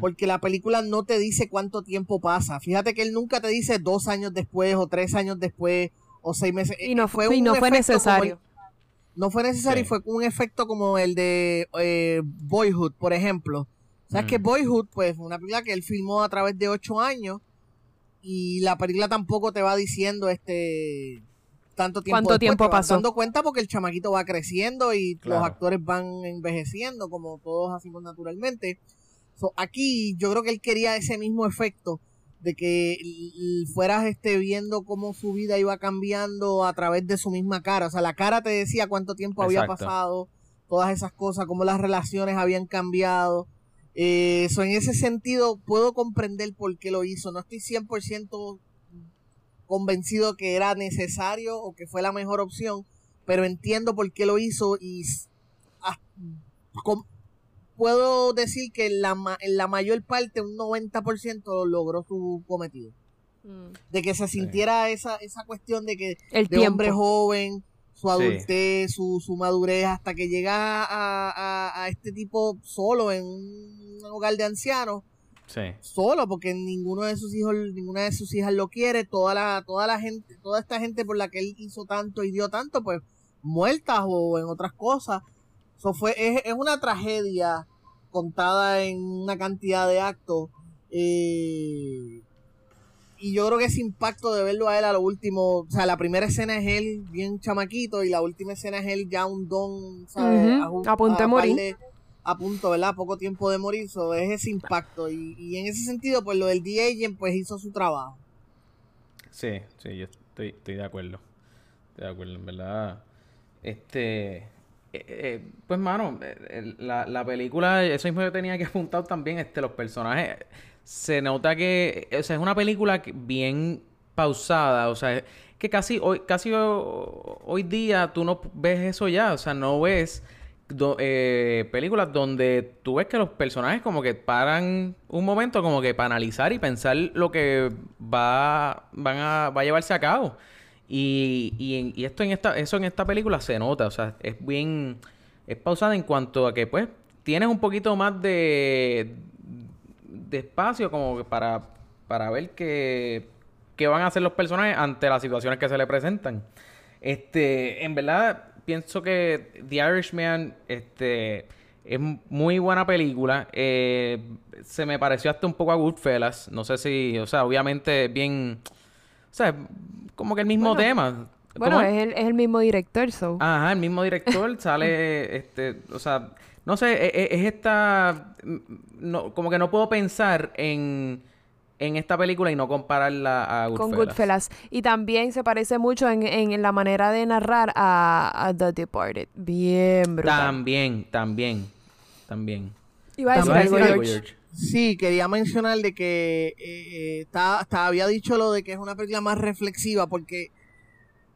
Porque la película no te dice cuánto tiempo pasa. Fíjate que él nunca te dice dos años después o tres años después o seis meses. Y no fue, no fue necesario. no fue necesario y fue un efecto como el de eh, Boyhood, por ejemplo ¿Sabes que mm. Boyhood, pues, una película que él filmó a través de ocho años y la película tampoco te va diciendo este tanto tiempo ¿Cuánto tiempo pasó? dando cuenta porque el chamaquito va creciendo y los actores van envejeciendo como todos hacemos naturalmente. aquí yo creo que él quería ese mismo efecto de que fueras este viendo cómo su vida iba cambiando a través de su misma cara. O sea, la cara te decía cuánto tiempo había pasado, todas esas cosas, cómo las relaciones habían cambiado. Eso, en ese sentido, puedo comprender por qué lo hizo. No estoy 100% convencido que era necesario o que fue la mejor opción, pero entiendo por qué lo hizo y puedo decir que en la, en la mayor parte, un 90% logró su cometido. Mm. De que se sintiera esa, esa cuestión de que el de hombre joven, su adultez, su, su, madurez, hasta que llega a, este tipo solo en un hogar de ancianos. Solo, porque ninguno de sus hijos, ninguna de sus hijas lo quiere, toda la, toda la gente, toda esta gente por la que él hizo tanto y dio tanto, pues muertas o en otras cosas. Eso fue, es, es una tragedia contada en una cantidad de actos. Eh, y yo creo que ese impacto de verlo a él a lo último, o sea, la primera escena es él bien chamaquito y la última escena es él ya un don, ¿sabes? a, punto de morir. A punto, ¿verdad? Poco tiempo de morir, eso es ese impacto. Y, en ese sentido, pues lo del D.A. pues hizo su trabajo. Sí, sí, yo estoy, estoy de acuerdo. Estoy de acuerdo, en verdad. Este. Eh, eh, pues, mano, eh, la, la película, eso mismo yo tenía que apuntar también, este, los personajes se nota que o sea, es una película bien pausada, o sea, que casi hoy, casi hoy día tú no ves eso ya, o sea, no ves eh, películas donde tú ves que los personajes como que paran un momento como que para analizar y pensar lo que va, van a, va a llevarse a cabo. Y, y, y esto en esta, eso en esta película se nota, o sea, es bien, es pausada en cuanto a que pues tienes un poquito más de espacio como para, para ver qué, qué van a hacer los personajes ante las situaciones que se le presentan. Este, en verdad, pienso que The Irishman, este, es muy buena película. Eh, se me pareció hasta un poco a Goodfellas. No sé si, o sea, obviamente bien, o sea, como que el mismo tema. Bueno, es el, es el, mismo director, so. Ajá, el mismo director sale, este, o sea, no sé, e, e, es, esta. No, como que no puedo pensar en, en esta película y no compararla a Goodfellas. Con Goodfellas. Y también se parece mucho en, en la manera de narrar a, a, The Departed. Bien brutal. También, también. También. Iba a decir algo, George. Sí, quería mencionar de que eh, eh había dicho lo de que es una película más reflexiva porque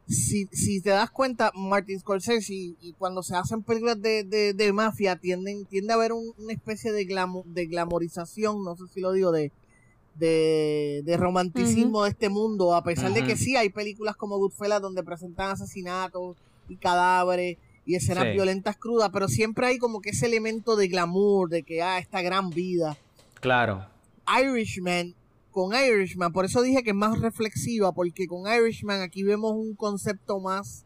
si, si te das cuenta, Martin Scorsese y, cuando se hacen películas de, de, mafia tienden, tiende a haber una especie de, de glamorización, no sé si lo digo, de, de, romanticismo de este mundo, a pesar de que sí hay películas como Goodfellas donde presentan asesinatos y cadáveres y escenas violentas crudas, pero siempre hay como que ese elemento de glamour, de que, ah, esta gran vida. Claro. Irishman con Irishman, por eso dije que es más reflexiva, porque con Irishman aquí vemos un concepto más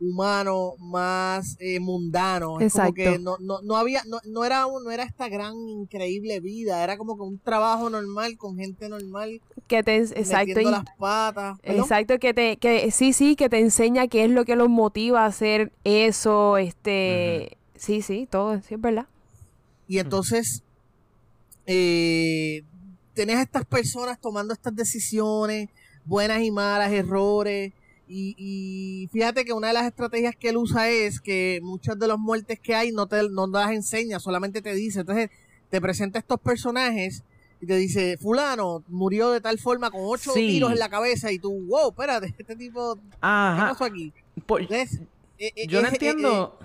humano, más eh, mundano. Exacto. como que no, no, no había, no, no, era, no era esta gran increíble vida, era como que un trabajo normal con gente normal. Que te, exacto. Y, las patas. Exacto, que te, que sí, sí, que te enseña qué es lo que los motiva a hacer eso, este, sí, sí, todo, sí es verdad. Y entonces, eh, tenés a estas personas tomando estas decisiones, buenas y malas, errores, y, fíjate que una de las estrategias que él usa es que muchas de las muertes que hay no te no las enseña, solamente te dice. Entonces te presenta estos personajes y te dice, fulano murió de tal forma con ocho tiros en la cabeza y tú, wow, espérate, este tipo, Ajá. ¿qué pasó aquí? Eh, eh, yo no entiendo.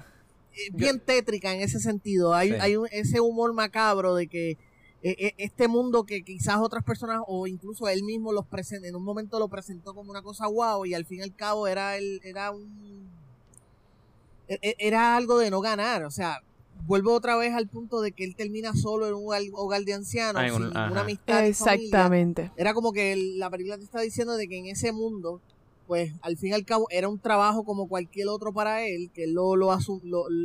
Eh, bien tétrica en ese sentido. Hay, hay ese humor macabro de que e, e, este mundo que quizás otras personas o incluso él mismo los en un momento lo presentó como una cosa guau y al fin y al cabo era el, era un e, era algo de no ganar, o sea, vuelvo otra vez al punto de que él termina solo en un hogar de ancianos sin ninguna amistad exactamente. Era como que la película te está diciendo de que en ese mundo pues al fin y al cabo era un trabajo como cualquier otro para él que él lo, lo,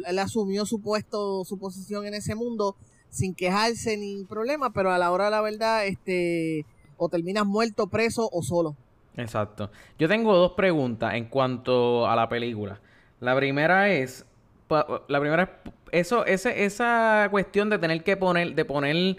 él asumió su puesto su posición en ese mundo sin quejarse ni problema, pero a la hora de la verdad, este, o terminas muerto, preso o solo. Exacto. Yo tengo dos preguntas en cuanto a la película. La primera es, la primera es, eso, ese, esa cuestión de tener que poner, de poner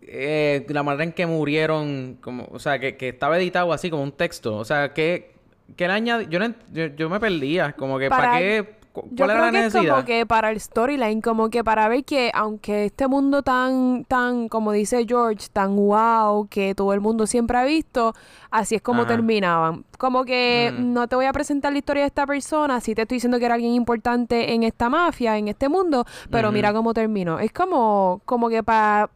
eh, la manera en que murieron, como, o sea, que, que estaba editado así como un texto. O sea, que, que le añade, yo, yo, me perdía, como que para qué yo creo que es como que para el storyline, como que para ver que aunque este mundo tan, tan, como dice George, tan wow, que todo el mundo siempre ha visto, así es como terminaban. Como que mm. no te voy a presentar la historia de esta persona, sí te estoy diciendo que era alguien importante en esta mafia, en este mundo, pero mira cómo terminó. Es como, como que para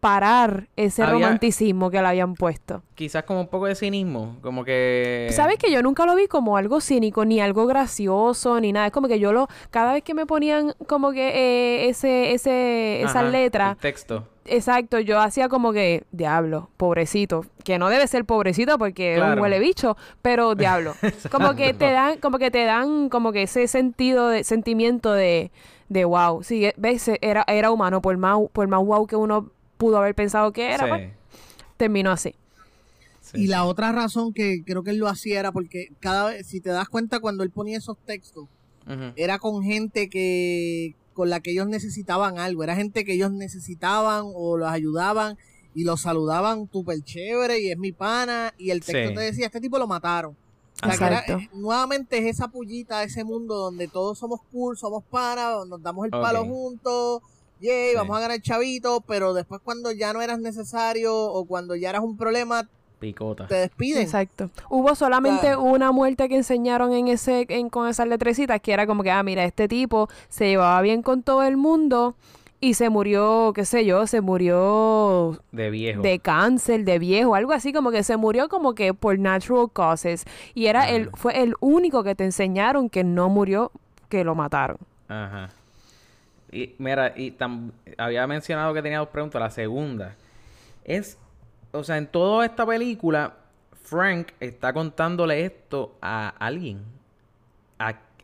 parar ese romanticismo que le habían puesto. Quizás como un poco de cinismo, como que... ¿Sabes que yo nunca lo vi como algo cínico, ni algo gracioso, ni nada? Es como que yo lo... Cada vez que me ponían como que eh, ese, ese, esa letra... texto. Exacto, yo hacía como que, diablo, pobrecito, que no debe ser pobrecito porque es un huele bicho, pero diablo. como que te dan, como que te dan como que ese sentido de, sentimiento de, de wow. Sí, ves, era, era humano, por más, por más wow que uno pudo haber pensado que era, pues, terminó así. y la otra razón que creo que él lo hacía era porque cada vez, si te das cuenta, cuando él ponía esos textos, era con gente que con la que ellos necesitaban algo, era gente que ellos necesitaban o los ayudaban y los saludaban súper chévere y es mi pana y el texto te decía, este tipo lo mataron. Eh, nuevamente es esa pullita, ese mundo donde todos somos cool, somos panas, nos damos el palo juntos, yay, vamos a ganar chavito, pero después cuando ya no eras necesario o cuando ya eras un problema, Picota. te despiden. Exacto. Hubo solamente una muerte que enseñaron en ese en, con esas letrecitas que era como que, ah, mira, este tipo se llevaba bien con todo el mundo y se murió, qué sé yo, se murió de viejo. De cáncer, de viejo, algo así como que se murió como que por natural causes y era el fue el único que te enseñaron que no murió, que lo mataron. Ajá. Y mira, y había mencionado que tenía dos preguntas. La segunda es, o sea, en toda esta película, Frank está contándole esto a alguien.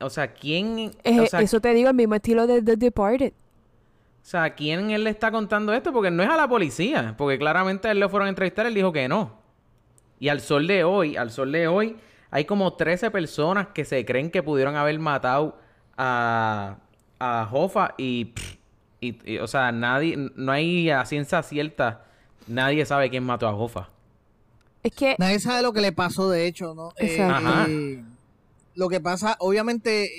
o sea, ¿quién? eso te digo, el mismo estilo de The Departed. O sea, ¿quién él le está contando esto? Porque no es a la policía. Porque claramente él lo fueron a entrevistar, él dijo que no. Y al sol de hoy, al sol de hoy, hay como 13 personas que se creen que pudieron haber matado a, a Jofa y, y, o sea, nadie, no hay a ciencia cierta, nadie sabe quién mató a Jofa. Es que... Nadie sabe lo que le pasó, de hecho, ¿no? Eh, eh, lo que pasa, obviamente,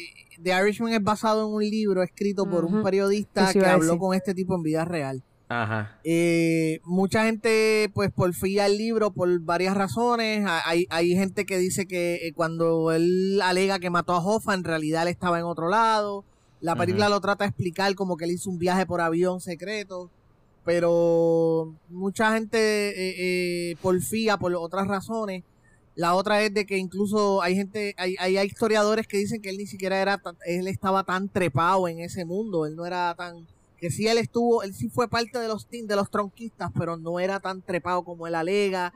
The Irishman es basado en un libro escrito por un periodista que habló con este tipo en vida real. Ajá. Eh, mucha gente, pues, porfía el libro por varias razones. Hay, hay gente que dice que cuando él alega que mató a Hoffa, en realidad él estaba en otro lado. La película lo trata de explicar como que él hizo un viaje por avión secreto, pero mucha gente eh, eh, porfía por otras razones. La otra es de que incluso hay gente, hay, hay, historiadores que dicen que él ni siquiera era, él estaba tan trepado en ese mundo, él no era tan, que sí él estuvo, él sí fue parte de los de los tronquistas, pero no era tan trepado como él alega.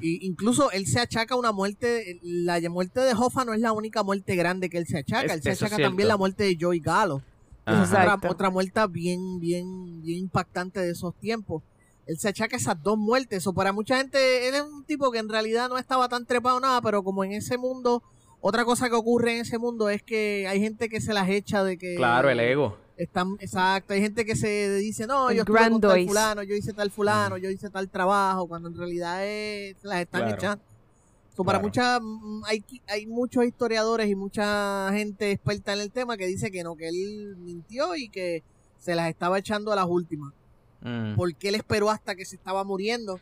y incluso él se achaca una muerte, la muerte de Hoffa no es la única muerte grande que él se achaca, él se achaca también la muerte de Joey Galo. es otra, muerte bien, bien, bien impactante de esos tiempos. Él se achaca esas dos muertes. O para mucha gente, él es un tipo que en realidad no estaba tan trepado nada, pero como en ese mundo, otra cosa que ocurre en ese mundo es que hay gente que se las echa de que. Claro, el ego están, exacto, hay gente que se dice, no, yo estuve con tal fulano, yo hice tal fulano, yo hice tal trabajo, cuando en realidad es, se las están echando. Para muchas, mm, hay, hay muchos historiadores y mucha gente experta en el tema que dice que no, que él mintió y que se las estaba echando a las últimas. Mm. Porque él esperó hasta que se estaba muriendo.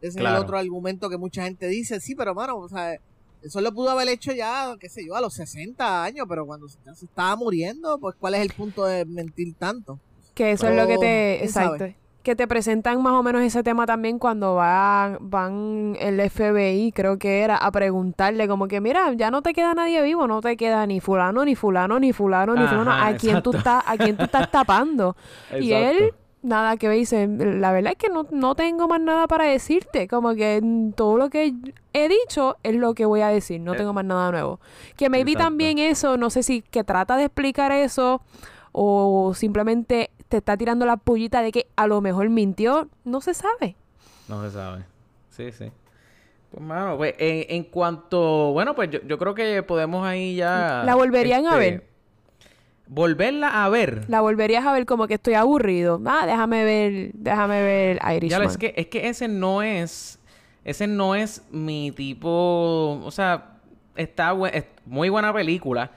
Ese es el otro argumento que mucha gente dice. Sí, pero bueno, o sea, eso lo pudo haber hecho ya, qué sé yo, a los 60 años, pero cuando se, estaba muriendo, pues ¿cuál es el punto de mentir tanto? Que eso es lo que te... Exacto. Que te presentan más o menos ese tema también cuando van, van el FBI, creo que era, a preguntarle como que, mira, ya no te queda nadie vivo, no te queda ni fulano, ni fulano, ni fulano, ni fulano, ¿a quién, tú estás, ¿a quién tú estás tapando? y él nada que ver. Dice, la verdad es que no, no tengo más nada para decirte. Como que todo lo que he dicho es lo que voy a decir. No eh, tengo más nada nuevo. Que maybe también eso, no sé si que trata de explicar eso o simplemente te está tirando la pullita de que a lo mejor mintió. No se sabe. No se sabe. Sí, sí. Pues, mano, pues, en, cuanto... Bueno, pues yo, yo creo que podemos ahí ya... La volverían a este, ver volverla a ver. La volverías a ver como que estoy aburrido. Ah, déjame ver, déjame ver Irishman. Ya es que es que ese no es ese no es mi tipo, o sea, está es muy buena película,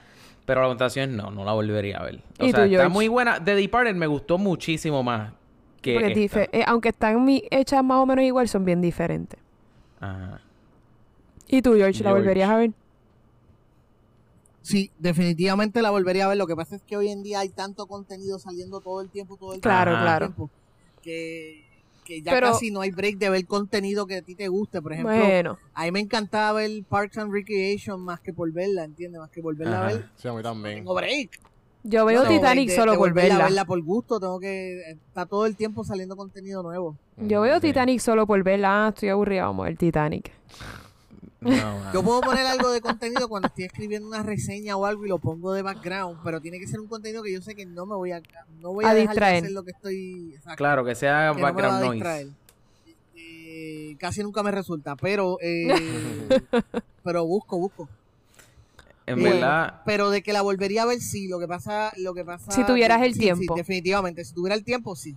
pero la es no, no la volvería a ver. O sea, está muy buena. The Departed me gustó muchísimo más que eh, aunque están hechas más o menos igual, son bien diferentes. Ajá. ¿Y tú, George, la volverías a ver? Sí, definitivamente la volvería a ver. Lo que pasa es que hoy en día hay tanto contenido saliendo todo el tiempo, todo el claro, tiempo. Claro, que, que ya casi no hay break de ver contenido que a ti te guste. Por ejemplo, bueno. a mí me encantaba ver Parks and Recreation más que por verla, ¿entiendes? Más que volverla a ver. Sí, a mí también. tengo break. Yo veo Titanic solo por verla. verla por gusto, tengo que... Está todo el tiempo saliendo contenido nuevo. Yo veo Titanic solo por verla. Ah, estoy aburrido, vamos a ver Titanic. Yo puedo poner algo de contenido cuando estoy escribiendo una reseña o algo y lo pongo de background, pero tiene que ser un contenido que yo sé que no me voy a, no voy a, dejar de hacer lo que estoy. claro, que sea background noise. Eh, casi nunca me resulta, pero eh, pero busco, busco. En verdad. Pero de que la volvería a ver, sí. Lo que pasa, lo que pasa. Si tuvieras el tiempo. definitivamente. Si tuviera el tiempo, sí.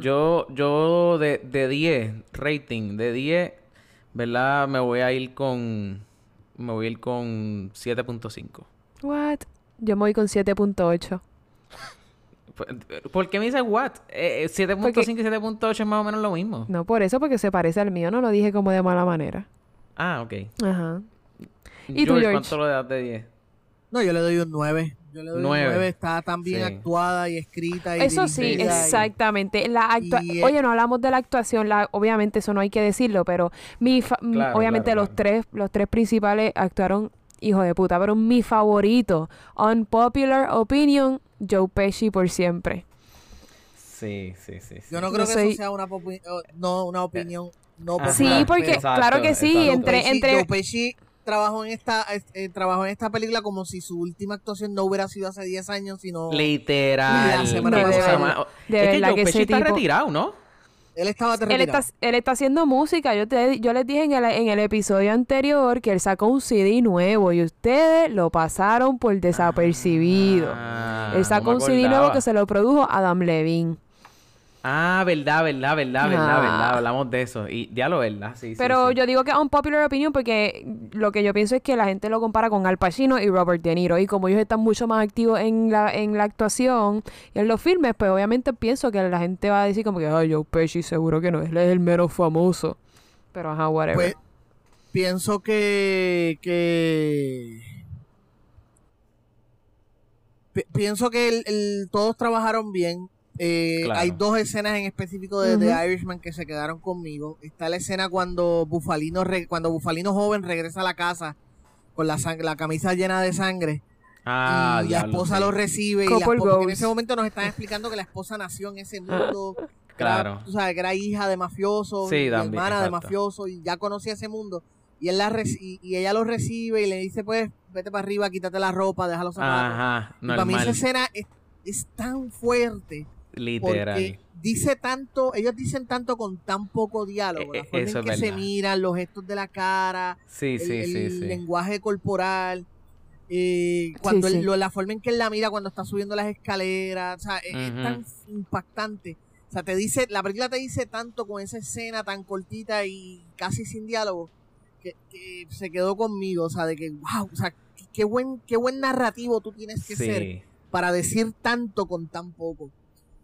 Yo, yo de, de 10, rating, de 10 ¿verdad? Me voy a ir con. Me voy a ir con 7.5. What? Yo me voy con 7.8. ¿Por qué me dices what? 7.5 eh, eh, y 7.8 es más o menos lo mismo. No, por eso, porque se parece al mío. No lo dije como de mala manera. Ah, ok. Ajá. ¿Y tú, George? ¿Cuánto le das de 10? No, yo le doy un 9. Yo le doy un 9. Está tan bien actuada y escrita y Eso sí, exactamente. La Oye, no hablamos de la actuación, la... obviamente eso no hay que decirlo, pero mi obviamente los tres los tres principales actuaron hijo de puta, pero mi favorito, unpopular opinion, Joe Pesci por siempre. Sí, sí, sí. Yo no creo que eso sea una, no, una opinión no popular. Sí, porque claro que sí, entre entre Joe Pesci trabajó en esta eh, trabajó en esta película como si su última actuación no hubiera sido hace 10 años, sino literal. La semana no, pasada. De, es que, que está retirado, ¿no? Él estaba él está, él está, haciendo música. Yo te, yo les dije en el, en el episodio anterior que él sacó un CD nuevo y ustedes lo pasaron por desapercibido. Ah, él sacó un CD nuevo que se lo produjo Adam Levine. Ah, verdad, verdad, verdad, verdad, verdad. Hablamos de eso. Y ya lo verdad, sí. Pero yo digo que es un popular opinion porque lo que yo pienso es que la gente lo compara con Al Pacino y Robert De Niro. Y como ellos están mucho más activos en la, en la actuación y en los filmes, pues obviamente pienso que la gente va a decir como que, ay, Joe Pesci seguro que no, él es el menos famoso. Pero ajá, whatever. Pues, pienso que... que... pienso que el, todos trabajaron bien eh, hay dos escenas en específico de The Irishman que se quedaron conmigo. Está la escena cuando Bufalino, cuando Bufalino joven regresa a la casa con la, la camisa llena de sangre. Ah, y la esposa lo recibe y la esposa, en ese momento nos están explicando que la esposa nació en ese mundo. Claro. tú sabes, que era hija de mafioso, hermana de mafioso y ya conocía ese mundo. Y, él la y, ella lo recibe y le dice, pues, vete para arriba, quítate la ropa, déjalo zapatos. Ajá, y para mí esa escena es, tan fuerte. Literal. Porque dice tanto, ellos dicen tanto con tan poco diálogo. La e, forma en que se miran, los gestos de la cara, sí, sí, el, lenguaje corporal. Eh, cuando la forma en que él la mira cuando está subiendo las escaleras, o sea, es, tan impactante. O sea, te dice, la película te dice tanto con esa escena tan cortita y casi sin diálogo, que, se quedó conmigo, o sea, de que, wow, o sea, qué buen, qué buen narrativo tú tienes que ser para decir tanto con tan poco.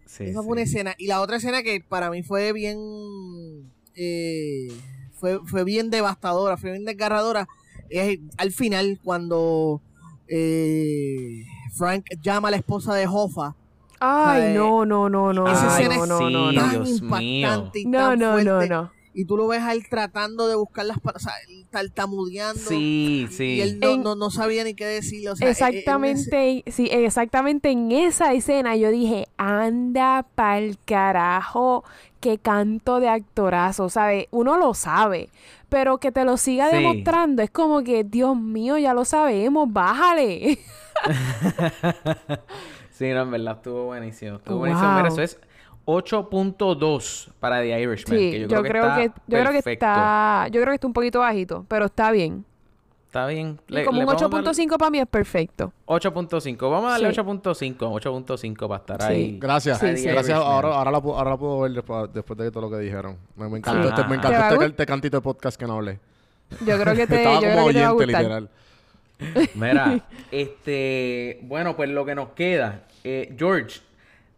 Esa fue una escena. Y la otra escena que para mí fue bien, eh, fue, fue bien devastadora, fue bien desgarradora, es al final cuando eh, Frank llama a la esposa de Hoffa. Ay, no, no, no, no. Esa escena es tan impactante y tan no, no, no y tú lo ves a él tratando de buscar las palabras, o sea, tartamudeando. Sí, sí. Y él no, no, sabía ni qué decirle. O sea, e, e, exactamente, sí, exactamente en esa escena yo dije, anda pa'l carajo, qué canto de actorazo, ¿sabes? Uno lo sabe, pero que te lo siga demostrando es como que, Dios mío, ya lo sabemos, bájale. sí, no, en verdad estuvo buenísimo. Estuvo buenísimo. Mira, eso es 8.2 para The Irishman. Sí, yo, creo, que, yo creo que está yo creo que está un poquito bajito, pero está bien. Está bien. como un 8.5 para mí es perfecto. 8.5. Vamos a darle 8.5. 8.5 para estar ahí. Gracias. Gracias. Ahora, ahora, la, ahora la puedo ver después, después, de todo lo que dijeron. Me, encantó, este, me encantó este, este, cantito de podcast que no hablé. Yo creo que te, Estaba yo como creo oyente, literal. Mira, este... Bueno, pues lo que nos queda... Eh, George,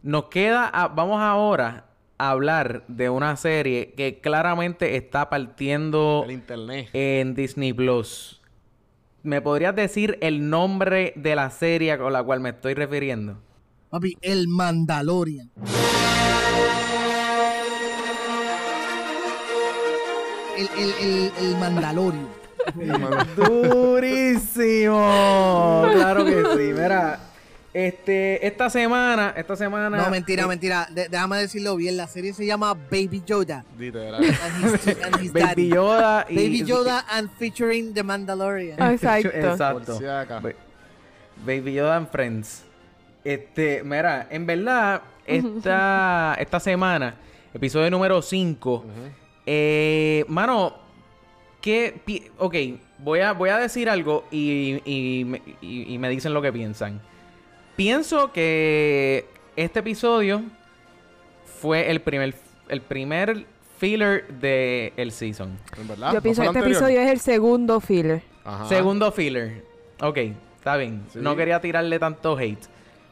nos queda, vamos ahora a hablar de una serie que claramente está partiendo internet. en Disney Plus. ¿Me podrías decir el nombre de la serie con la cual me estoy refiriendo? Papi, El Mandalorian. El, el, el, el Mandalorian. Durísimo. Claro que sí. Mira, este, esta semana, esta semana. No, mentira, mentira. déjame decirlo bien. La serie se llama Baby Yoda. Baby Yoda y. Baby Yoda and featuring The Mandalorian. Exacto. Exacto. Baby Yoda and Friends. Este, mira, en verdad, esta, esta semana, episodio número 5. eh, mano, que. Ok, voy a, voy a decir algo y, y me dicen lo que piensan. Pienso que este episodio fue el primer, el primer filler del el season. verdad? Yo pienso que este episodio es el segundo filler. Segundo filler. Ok, está bien. No quería tirarle tanto hate.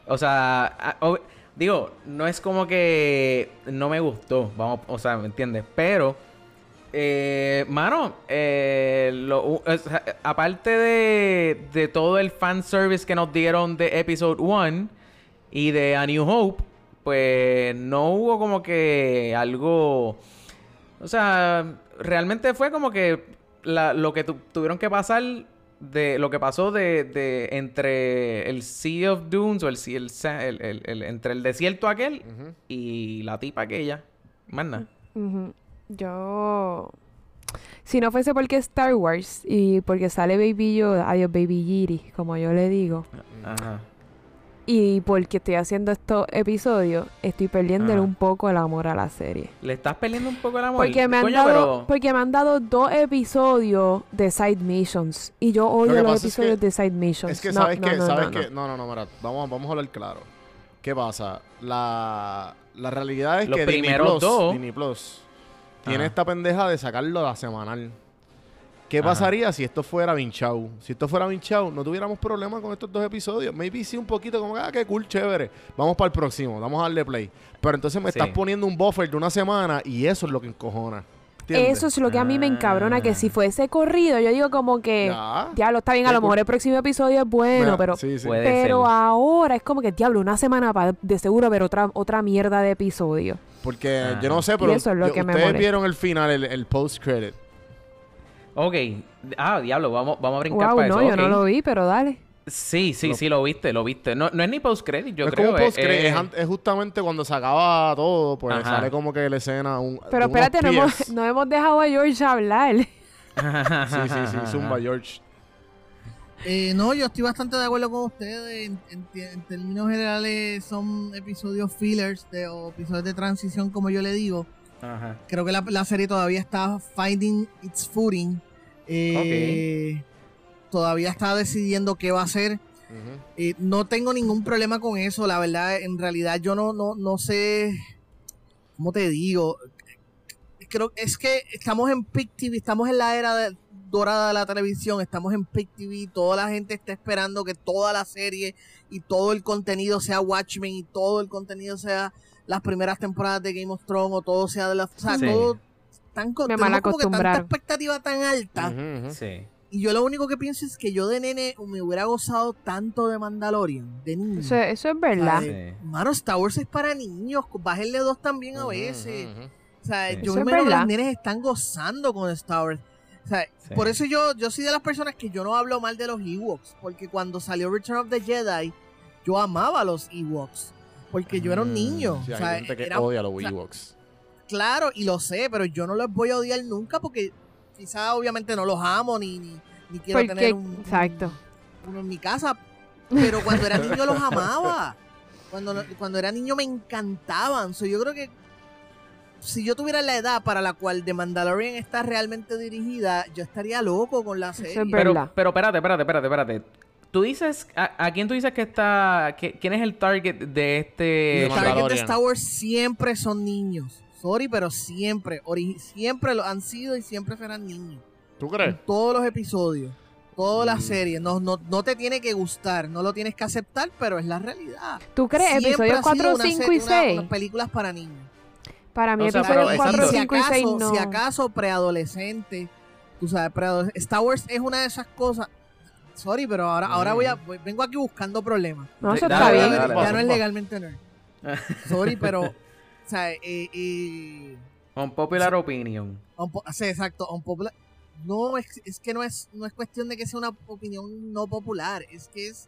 O sea, digo, no es como que no me gustó. Vamos, o sea, ¿me entiendes? Pero eh, mano, eh, aparte de, de, todo el fan service que nos dieron de Episode 1 y de A New Hope, pues no hubo como que algo. O sea, realmente fue como que lo que tuvieron que pasar de lo que pasó de, de entre el Sea of Dunes o el, el, el, entre el desierto aquel y la tipa aquella. Más yo. Si no fuese porque Star Wars y porque sale Baby Yoda, adiós Baby Giri, como yo le digo. Ajá. Y porque estoy haciendo estos episodios, estoy perdiendo un poco el amor a la serie. ¿Le estás perdiendo un poco el amor? Porque me han, dado, porque me han dado dos episodios de Side Missions. Y yo odio los episodios de Side Missions. Es que, ¿sabes no, No, ¿Sabes qué? No, no, no, mira, vamos, vamos a hablar claro. ¿Qué pasa? La, la realidad es que Disney Plus, dos, Disney Plus tiene esta pendeja de sacarlo a la semanal. ¿Qué pasaría si esto fuera Vinchau? Si esto fuera Vinchau, no tuviéramos problemas con estos dos episodios. Maybe sí un poquito como, ah, qué cool, chévere. Vamos para el próximo, vamos a darle play. Pero entonces me estás poniendo un buffer de una semana y eso es lo que encojona. Eso es lo que a mí me encabrona, que si fuese corrido, yo digo como que, ya, lo está bien, a lo mejor el próximo episodio es bueno, pero, pero ahora es como que, diablo, una semana para de seguro ver otra, otra mierda de episodio. Porque yo no sé, pero ustedes vieron el final, el, post-credit. Ok. Ah, diablo, vamos, vamos a brincar para no, yo no lo vi, pero dale. Sí, sí, sí, lo viste, lo viste. No, no es ni post-credit, yo creo. Como post es, es, justamente cuando se acaba todo, pues sale como que la escena. Un, Pero espérate, no hemos, no hemos, dejado a George hablar. sí, sí, sí, Zumba George. Eh, no, yo estoy bastante de acuerdo con ustedes. En, términos generales, son episodios fillers de, o episodios de transición, como yo le digo. Ajá. Creo que la, la serie todavía está finding its footing. Eh, todavía está decidiendo qué va a hacer. Eh, no tengo ningún problema con eso, la verdad, en realidad yo no, no, no sé, ¿cómo te digo? Creo es que estamos en Pick TV, estamos en la era dorada de la televisión, estamos en Pick TV, toda la gente está esperando que toda la serie y todo el contenido sea Watchmen y todo el contenido sea las primeras temporadas de Game of Thrones o todo sea de la... O sea, todo tan, como que tanta expectativa tan alta. Sí y yo lo único que pienso es que yo de nene me hubiera gozado tanto de Mandalorian, de niño. Eso, eso es verdad. Mano, Star Wars es para niños, bájenle dos también a veces. O sea, yo me imagino que los nenes están gozando con Star Wars. O sea, por eso yo, yo soy de las personas que yo no hablo mal de los Ewoks, porque cuando salió Return of the Jedi, yo amaba a los Ewoks, porque yo era un mm, niño. o sea, hay gente que odia a los Ewoks. Claro, y lo sé, pero yo no los voy a odiar nunca porque quizá obviamente no los amo ni, ni, quiero tener un, exacto. uno en mi casa, pero cuando era niño los amaba. Cuando, cuando era niño me encantaban. yo creo que si yo tuviera la edad para la cual The Mandalorian está realmente dirigida, yo estaría loco con la serie. pero, pero espérate, espérate, espérate, espérate. Tú dices, ¿a, quién tú dices que está, quién es el target de este... El target de Star Wars siempre son niños. Sorry, pero siempre, siempre lo han sido y siempre serán niños. ¿Tú crees? En todos los episodios, todas las mm. series. No, no, no te tiene que gustar, no lo tienes que aceptar, pero es la realidad. ¿Tú crees? episodios 4, 5 y 6. películas para niños. Para mí, episodios 4, 5 y 6 no. Si acaso preadolescente, tú sabes, preadolescente. Star Wars es una de esas cosas. Sorry, pero ahora, ahora voy a, mm. vengo aquí buscando problemas. No, eso está bien. ya no es legalmente nerd. Sorry, pero o sea, eh, eh, popular opinion. sí, exacto. popular, no, es, es, que no es, no es cuestión de que sea una opinión no popular. Es que es.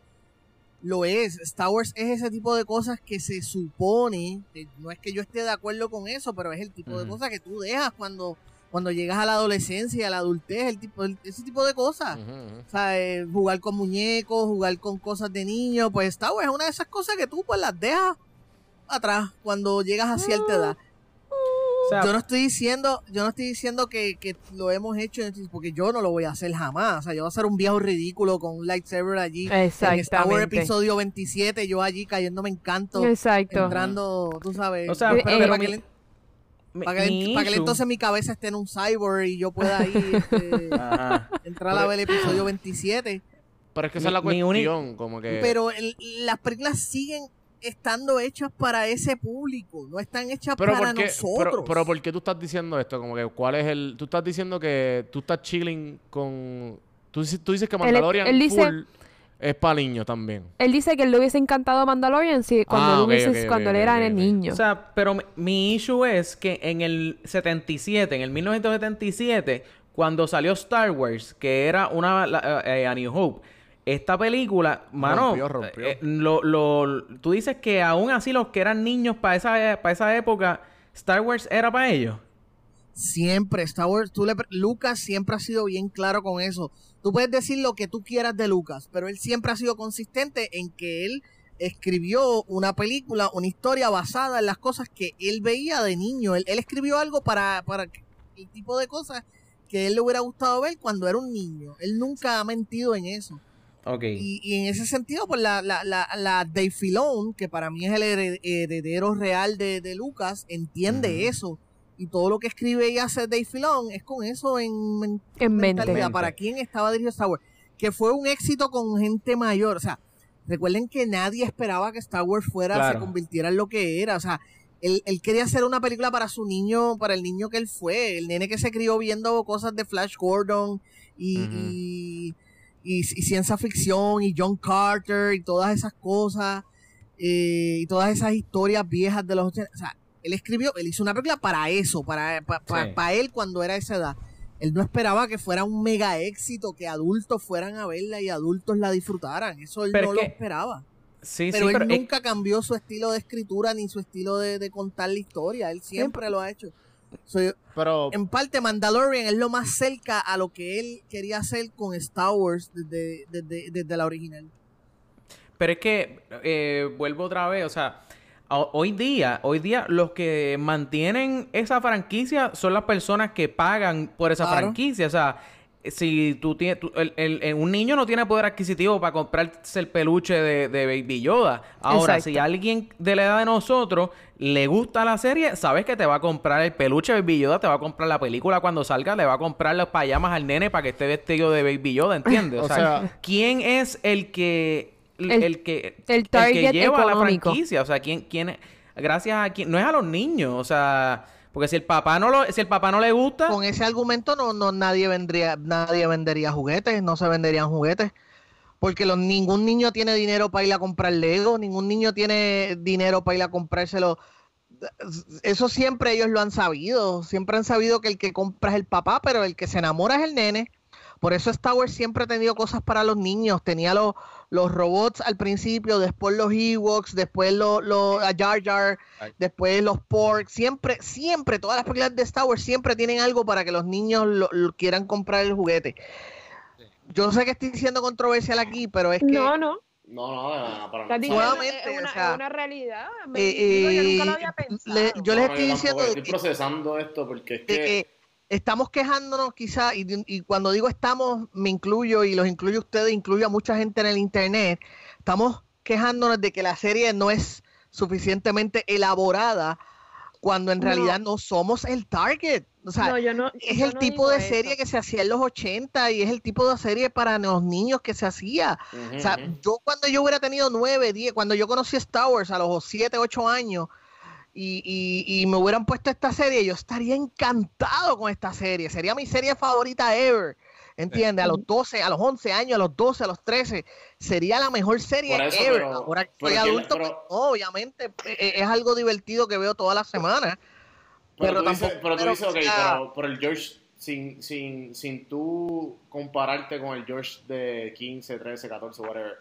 Lo es. Star Wars es ese tipo de cosas que se supone. no es que yo esté de acuerdo con eso, pero es el tipo de cosas que tú dejas cuando cuando llegas a la adolescencia y a la adultez, el tipo, ese tipo de cosas. O sea, eh, jugar con muñecos, jugar con cosas de niño, pues Star Wars es una de esas cosas que tú pues las dejas atrás cuando llegas a cierta edad. yo no estoy diciendo, yo no estoy diciendo que, lo hemos hecho porque yo no lo voy a hacer jamás. O sea, yo voy a hacer un viejo ridículo con un lightsaber allí. En Star Wars episodio 27, yo allí cayéndome en canto. Exacto. Entrando, tú sabes. O sea, pero, para, que para, que entonces mi cabeza esté en un cyborg y yo pueda ir este, entrar a ver el episodio 27. Pero es que esa es la cuestión, como que... Pero las películas siguen estando hechas para ese público, no están hechas para nosotros. Pero, ¿por qué tú estás diciendo esto? Como que, ¿cuál es el...? Tú estás diciendo que tú estás chilling con... Tú, dices que Mandalorian es para niños también. Él dice que él le hubiese encantado a Mandalorian sí, cuando, ah, cuando él era niño. O sea, pero mi, issue es que en el 77, en el 1977, cuando salió Star Wars, que era una... Eh, eh, a New Hope esta película, mano, eh, lo, lo, tú dices que aún así los que eran niños para esa, para esa época, Star Wars era para ellos. Siempre, Star Wars, tú le, Lucas siempre ha sido bien claro con eso. Tú puedes decir lo que tú quieras de Lucas, pero él siempre ha sido consistente en que él escribió una película, una historia basada en las cosas que él veía de niño. Él, él escribió algo para, para el tipo de cosas que él le hubiera gustado ver cuando era un niño. Él nunca ha mentido en eso. Y, en ese sentido, pues la, la, la, la Dave Filón, que para mí es el heredero real de, Lucas, entiende eso. Y todo lo que escribe y hace Dave Filón es con eso en, en mentalidad. ¿Para quién estaba dirigido Star Wars? Que fue un éxito con gente mayor. O sea, recuerden que nadie esperaba que Star Wars fuera, se convirtiera en lo que era. O sea, él, él, quería hacer una película para su niño, para el niño que él fue, el nene que se crió viendo cosas de Flash Gordon y y, ciencia ficción y John Carter y todas esas cosas eh, y todas esas historias viejas de los 80. O sea, él escribió, él hizo una película para eso, para, para, él cuando era esa edad. él no esperaba que fuera un mega éxito, que adultos fueran a verla y adultos la disfrutaran. Eso él no lo esperaba. Sí, pero él nunca cambió su estilo de escritura ni su estilo de, contar la historia. Él siempre lo ha hecho. Pero en parte Mandalorian es lo más cerca a lo que él quería hacer con Star Wars desde, desde, la original. Pero es que eh, vuelvo otra vez, o sea, hoy día, hoy día los que mantienen esa franquicia son las personas que pagan por esa franquicia. O sea, si tú tienes, el, un niño no tiene poder adquisitivo para comprarse el peluche de, de Baby Yoda. Ahora, si alguien de la edad de nosotros le gusta la serie, sabes que te va a comprar el peluche de Baby Yoda, te va a comprar la película cuando salga, le va a comprar los payamas al nene para que esté vestido de Baby Yoda, ¿entiendes? O, sea, ¿quién es el que el, que el, que lleva la franquicia? O sea, ¿quién, quién gracias a quién, no es a los niños, o sea, porque si el papá no lo, si el papá no le gusta. Con ese argumento no, no nadie vendría, nadie vendería juguetes, no se venderían juguetes. Porque los, ningún niño tiene dinero para ir a comprar Lego, ningún niño tiene dinero para ir a comprárselo. Eso siempre ellos lo han sabido. Siempre han sabido que el que compra es el papá, pero el que se enamora es el nene. Por eso Star siempre ha tenido cosas para los niños. Tenía los, los robots al principio, después los Ewoks, después los, los Jar Jar, después los Pork, siempre, siempre, todas las películas de Star Wars siempre tienen algo para que los niños lo, quieran comprar el juguete. Yo sé que estoy diciendo controversial aquí, pero es que... No, no. No, no, para nada. Nuevamente, es una, o sea, una realidad. Eh, yo nunca lo había pensado. yo les estoy diciendo... Estoy procesando esto porque es que estamos quejándonos quizá, y, cuando digo estamos, me incluyo y los incluyo ustedes, incluyo a mucha gente en el Internet, estamos quejándonos de que la serie no es suficientemente elaborada cuando en realidad no somos el target. O sea, es el tipo de serie que se hacía en los 80 y es el tipo de serie para los niños que se hacía. o sea, yo cuando yo hubiera tenido 9, 10, cuando yo conocí Star Wars a los 7, 8 años, y, y, me hubieran puesto esta serie, yo estaría encantado con esta serie. Sería mi serie favorita ever. ¿Entiendes? A los 12, a los 11 años, a los 12, a los 13, sería la mejor serie ever. Ahora que soy adulto, pues, obviamente e, e, es, algo divertido que veo toda la semana. Pero, tú, dices, pero tú dices, ok, pero, por el George, sin, sin, sin tú compararte con el George de 15, 13, 14, whatever,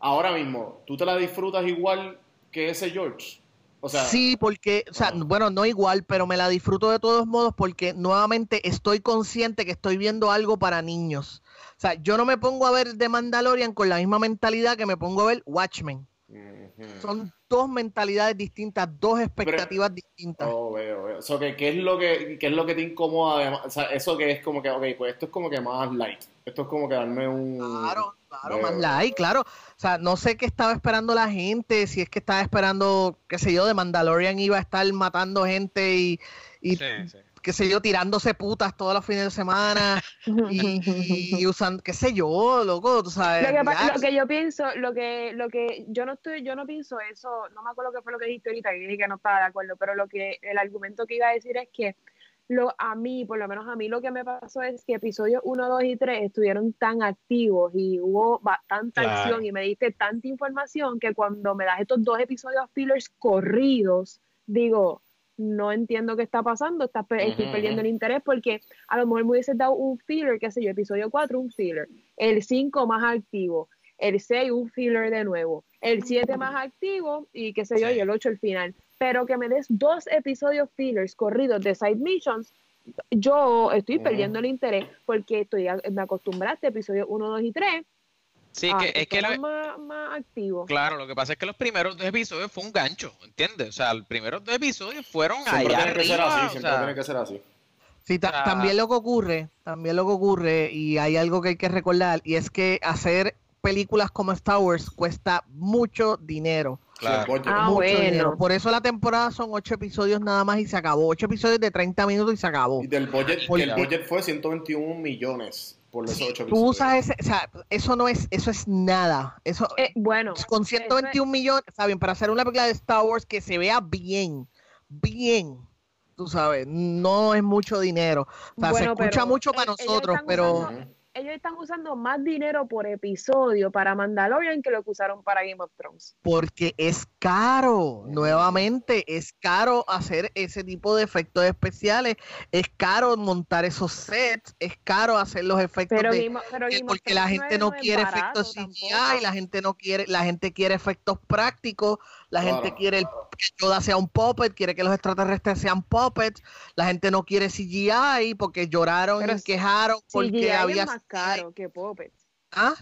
ahora mismo, ¿tú te la disfrutas igual que ese George? Sí, porque, o sea, bueno, no igual, pero me la disfruto de todos modos porque nuevamente estoy consciente que estoy viendo algo para niños. O sea, yo no me pongo a ver The Mandalorian con la misma mentalidad que me pongo a ver Watchmen. Son dos mentalidades distintas, dos expectativas distintas. Oh, veo, veo. O ¿qué, es lo que, ¿qué es lo que te incomoda? O sea, eso que es como que, ok, pues esto es como que más light. Esto es como que darme un... Claro, claro, más light, claro. O sea, no sé qué estaba esperando la gente, si es que estaba esperando, qué sé yo, de Mandalorian iba a estar matando gente y... y qué sé yo, tirándose putas todos los fines de semana y, usando, qué sé yo, loco, tú sabes. Lo que, lo que, yo pienso, lo que, lo que yo no estoy, yo no pienso eso, no me acuerdo qué fue lo que dijiste ahorita, que dije que no estaba de acuerdo, pero lo que, el argumento que iba a decir es que lo, a mí, por lo menos a mí lo que me pasó es que episodios 1, 2 y 3 estuvieron tan activos y hubo tanta acción y me diste tanta información que cuando me das estos dos episodios fillers corridos, digo, no entiendo qué está pasando, está, estoy perdiendo el interés porque a lo mejor me hubiese dado un filler, qué sé yo, episodio 4 un filler, el 5 más activo, el 6 un filler de nuevo, el 7 más activo y qué sé yo, y el 8 el final. Pero que me des dos episodios fillers corridos de side missions, yo estoy perdiendo el interés porque estoy, me acostumbraste a episodios 1, 2 y 3 Sí, que, es que más, activo. Claro, lo que pasa es que los primeros dos episodios fue un gancho, ¿entiendes? O sea, los primeros dos episodios fueron siempre allá tiene que ser así, siempre tiene que ser así. Sí, también lo que ocurre, también lo que ocurre, y hay algo que hay que recordar, y es que hacer películas como Star Wars cuesta mucho dinero. Claro. Ah, mucho dinero. Por eso la temporada son ocho episodios nada más y se acabó. Ocho episodios de 30 minutos y se acabó. Y del budget, el budget fue 121 millones por los ocho Tú usas ese, o sea, eso no es, eso es nada. Eso, eh, bueno. Con 121 millones, está bien, para hacer una película de Star Wars que se vea bien, bien, tú sabes, no es mucho dinero. O sea, se escucha mucho para nosotros, pero... ellos están usando más dinero por episodio para Mandalorian que lo que usaron para Game of Thrones. Porque es caro, nuevamente, es caro hacer ese tipo de efectos especiales, es caro montar esos sets, es caro hacer los efectos pero de, porque la gente no, quiere efectos CGI, la gente no quiere, la gente quiere efectos prácticos, la gente quiere el, que Yoda sea un puppet, quiere que los extraterrestres sean puppets, la gente no quiere CGI porque lloraron y quejaron porque había caro que Puppets. ¿Ah?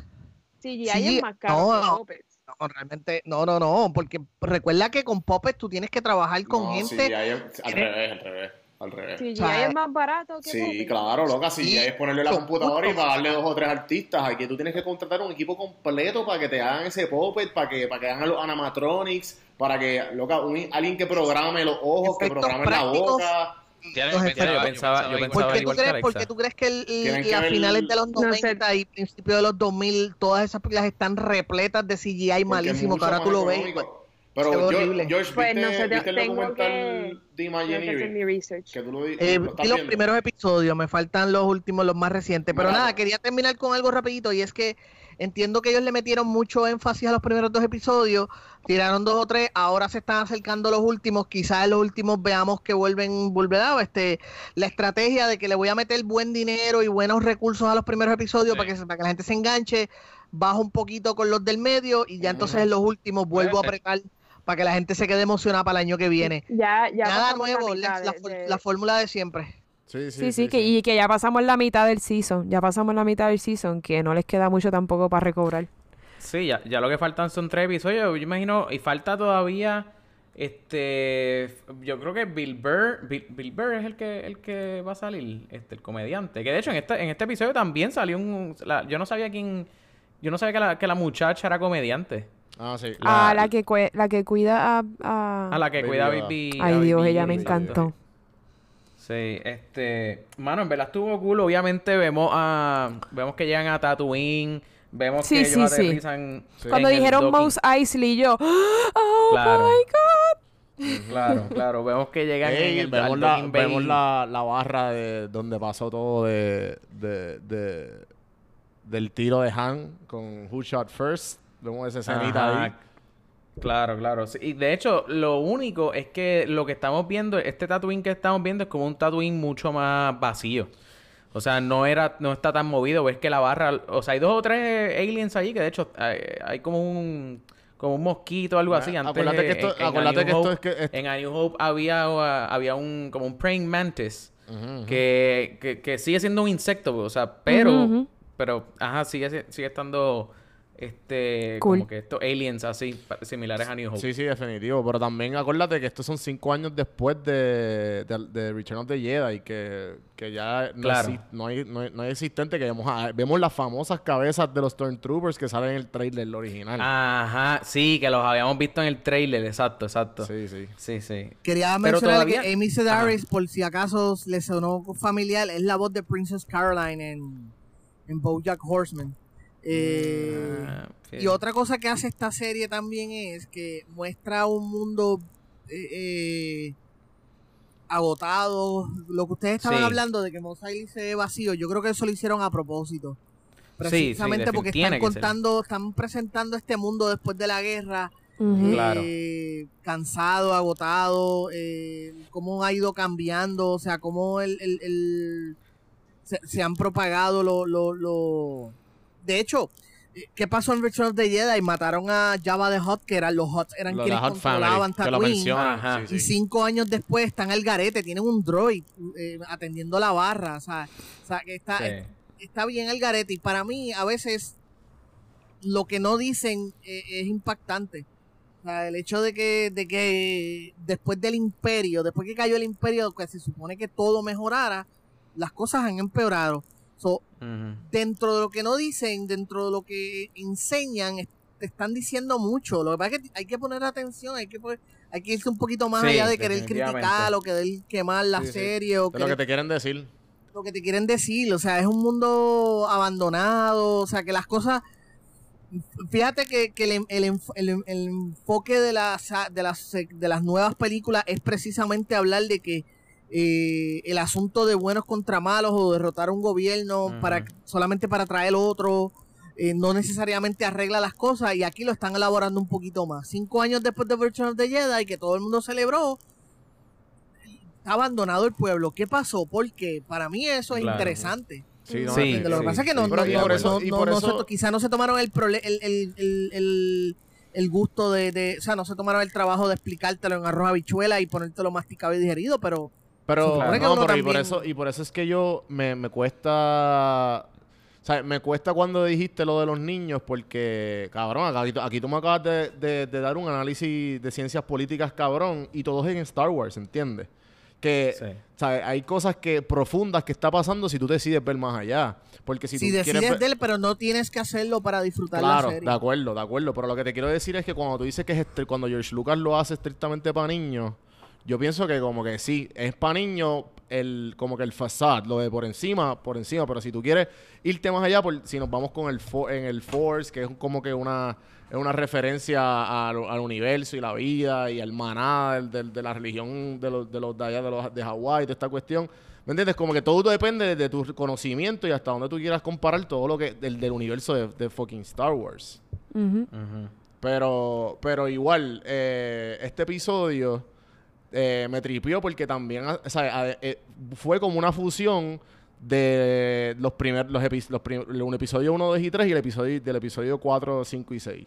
CGI sí, es más caro que Puppets. No, realmente, no, no, no, porque recuerda que con Puppets tú tienes que trabajar con gente. CGI es, al revés, al revés. Al revés. CGI es más barato que Sí, claro, loca. CGI es ponerle la computadora y pagarle dos o tres artistas. Aquí tú tienes que contratar un equipo completo para que te hagan ese puppet, para que, para que hagan los animatronics, para que, loca, alguien que programe los ojos, que programe la boca yo pensaba, yo ¿Por qué, tú crees, porque tú crees que el, a finales de los 90 y principios de los 2000 todas esas películas están repletas de CGI malísimo que ahora tú lo ves? Pero George, George pues, ¿viste, no sé, ¿viste el documental que, de Imagineering? Mi research. Que tú lo, eh, los primeros episodios, me faltan los últimos, los más recientes. Pero nada, quería terminar con algo rapidito y es que entiendo que ellos le metieron mucho énfasis a los primeros dos episodios, tiraron dos o tres, ahora se están acercando los últimos, quizás en los últimos veamos que vuelven, volverá, este, la estrategia de que le voy a meter buen dinero y buenos recursos a los primeros episodios para, que, para que la gente se enganche, bajo un poquito con los del medio y ya entonces en los últimos vuelvo a apretar para que la gente se quede emocionada para el año que viene. Ya, ya Nada nuevo, la, fórmula de siempre. Sí, sí, sí, que, y que ya pasamos la mitad del season, ya pasamos la mitad del season, que no les queda mucho tampoco para recobrar. Sí, ya, ya lo que faltan son tres episodios, yo imagino, y falta todavía, este, yo creo que Bill Burr, Bill, Burr es el que, el que va a salir, este, el comediante, que de hecho en este, en este episodio también salió un, yo no sabía quién, yo no sabía que la, que la muchacha era comediante. Ah, sí. La, ah, la que, la que cuida a... A, a la que cuida a Bibi. Ay, Dios, ella me encantó. Sí, este, mano, en verdad estuvo cool. Obviamente vemos a, vemos que llegan a Tatooine, vemos que ellos aterrizan. Cuando dijeron Mouse Eisley, yo, oh claro. my god. Claro, claro, vemos que llegan en el vemos, la, vemos la, la, barra de donde pasó todo de, de, de del tiro de Han con Who Shot First. Vemos esa escenita ahí. Claro, claro. y de hecho, lo único es que lo que estamos viendo, este Tatooine que estamos viendo es como un Tatooine mucho más vacío. O sea, no era, no está tan movido. Ves que la barra, o sea, hay dos o tres aliens allí que de hecho hay, como un como un mosquito o algo así. Antes, acuérdate que esto, en, acuérdate que esto es que en A New Hope había, había un como un praying mantis Que, que, sigue siendo un insecto, o sea, pero pero ajá, sigue sigue estando este como que estos aliens así similares a New Hope. Sí, sí, definitivo. Pero también acuérdate que estos son cinco años después de, de, Return of the Jedi que, que ya no, no, hay, no, hay, existente que vemos, vemos las famosas cabezas de los Stormtroopers que salen en el trailer original. Ajá, sí, que los habíamos visto en el trailer, exacto, exacto. Sí, sí. Sí, sí. Quería mencionar que Amy Sedaris, por si acaso le sonó familiar, es la voz de Princess Caroline en, en BoJack Horseman. Eh, ah, y otra cosa que hace esta serie también es que muestra un mundo eh, eh, agotado. Lo que ustedes estaban hablando de que Mos se ve vacío, yo creo que eso lo hicieron a propósito. Precisamente porque están contando, están presentando este mundo después de la guerra. cansado, agotado, cómo ha ido cambiando, o sea, cómo el, se, han propagado los lo, de hecho, ¿qué pasó en Return of the Jedi? Mataron a Java the Hot, que eran los Hots, eran quienes controlaban Tatooine. y cinco años después están al garete, tienen un droid eh, atendiendo la barra. O sea, que está, está bien el garete. Y para mí, a veces, lo que no dicen eh, es impactante. O sea, el hecho de que, de que después del imperio, después que cayó el imperio, que se supone que todo mejorara, las cosas han empeorado. Dentro de lo que no dicen, dentro de lo que enseñan, te están diciendo mucho. Lo que pasa es que hay que poner atención, hay que hay que irse un poquito más allá de querer criticar o querer quemar la serie. O lo que te quieren decir. Lo que te quieren decir, o sea, es un mundo abandonado, o sea, que las cosas... Fíjate que, el, el, enfoque de las, de, las, de las nuevas películas es precisamente hablar de que eh, el asunto de buenos contra malos o derrotar a un gobierno para solamente para traer otro eh, no necesariamente arregla las cosas y aquí lo están elaborando un poquito más. Cinco años después de Virtual of the Jedi que todo el mundo celebró, está abandonado el pueblo. ¿Qué pasó? Porque para mí eso es interesante. Sí, lo que pasa es que no, no, no, quizá no se tomaron el, el, el, el, gusto de, de, o sea, no se tomaron el trabajo de explicártelo en arroz habichuela y ponértelo masticado y digerido, pero pero, no, y por eso y por eso es que yo me, me cuesta o sea, me cuesta cuando dijiste lo de los niños porque, cabrón, aquí, aquí tú me acabas de, dar un análisis de ciencias políticas, cabrón, y todo es en Star Wars, ¿entiendes? Que ¿sabes? hay cosas que profundas que está pasando si tú decides ver más allá. Porque si, si tú decides ver, pero no tienes que hacerlo para disfrutar la serie. de acuerdo, de acuerdo. Pero lo que te quiero decir es que cuando tú dices que es cuando George Lucas lo hace estrictamente para niños, yo pienso que como que sí, es para niños, el, como que el facade, lo de por encima, por encima, pero si tú quieres irte más allá, por, si nos vamos con el en el Force, que es como que una, es una referencia al, universo y la vida y al maná de, la religión de los de, los de allá de, los, de Hawái, de esta cuestión. ¿Me entiendes? Como que todo depende de, tu conocimiento y hasta donde tú quieras comparar todo lo que del, del universo de, fucking Star Wars. Pero, pero igual, eh, este episodio eh, me tripió porque también o sea, eh, fue como una fusión de los primeros los, un episodio 1, 2 y 3 y el episodio del episodio 4, 5 y 6.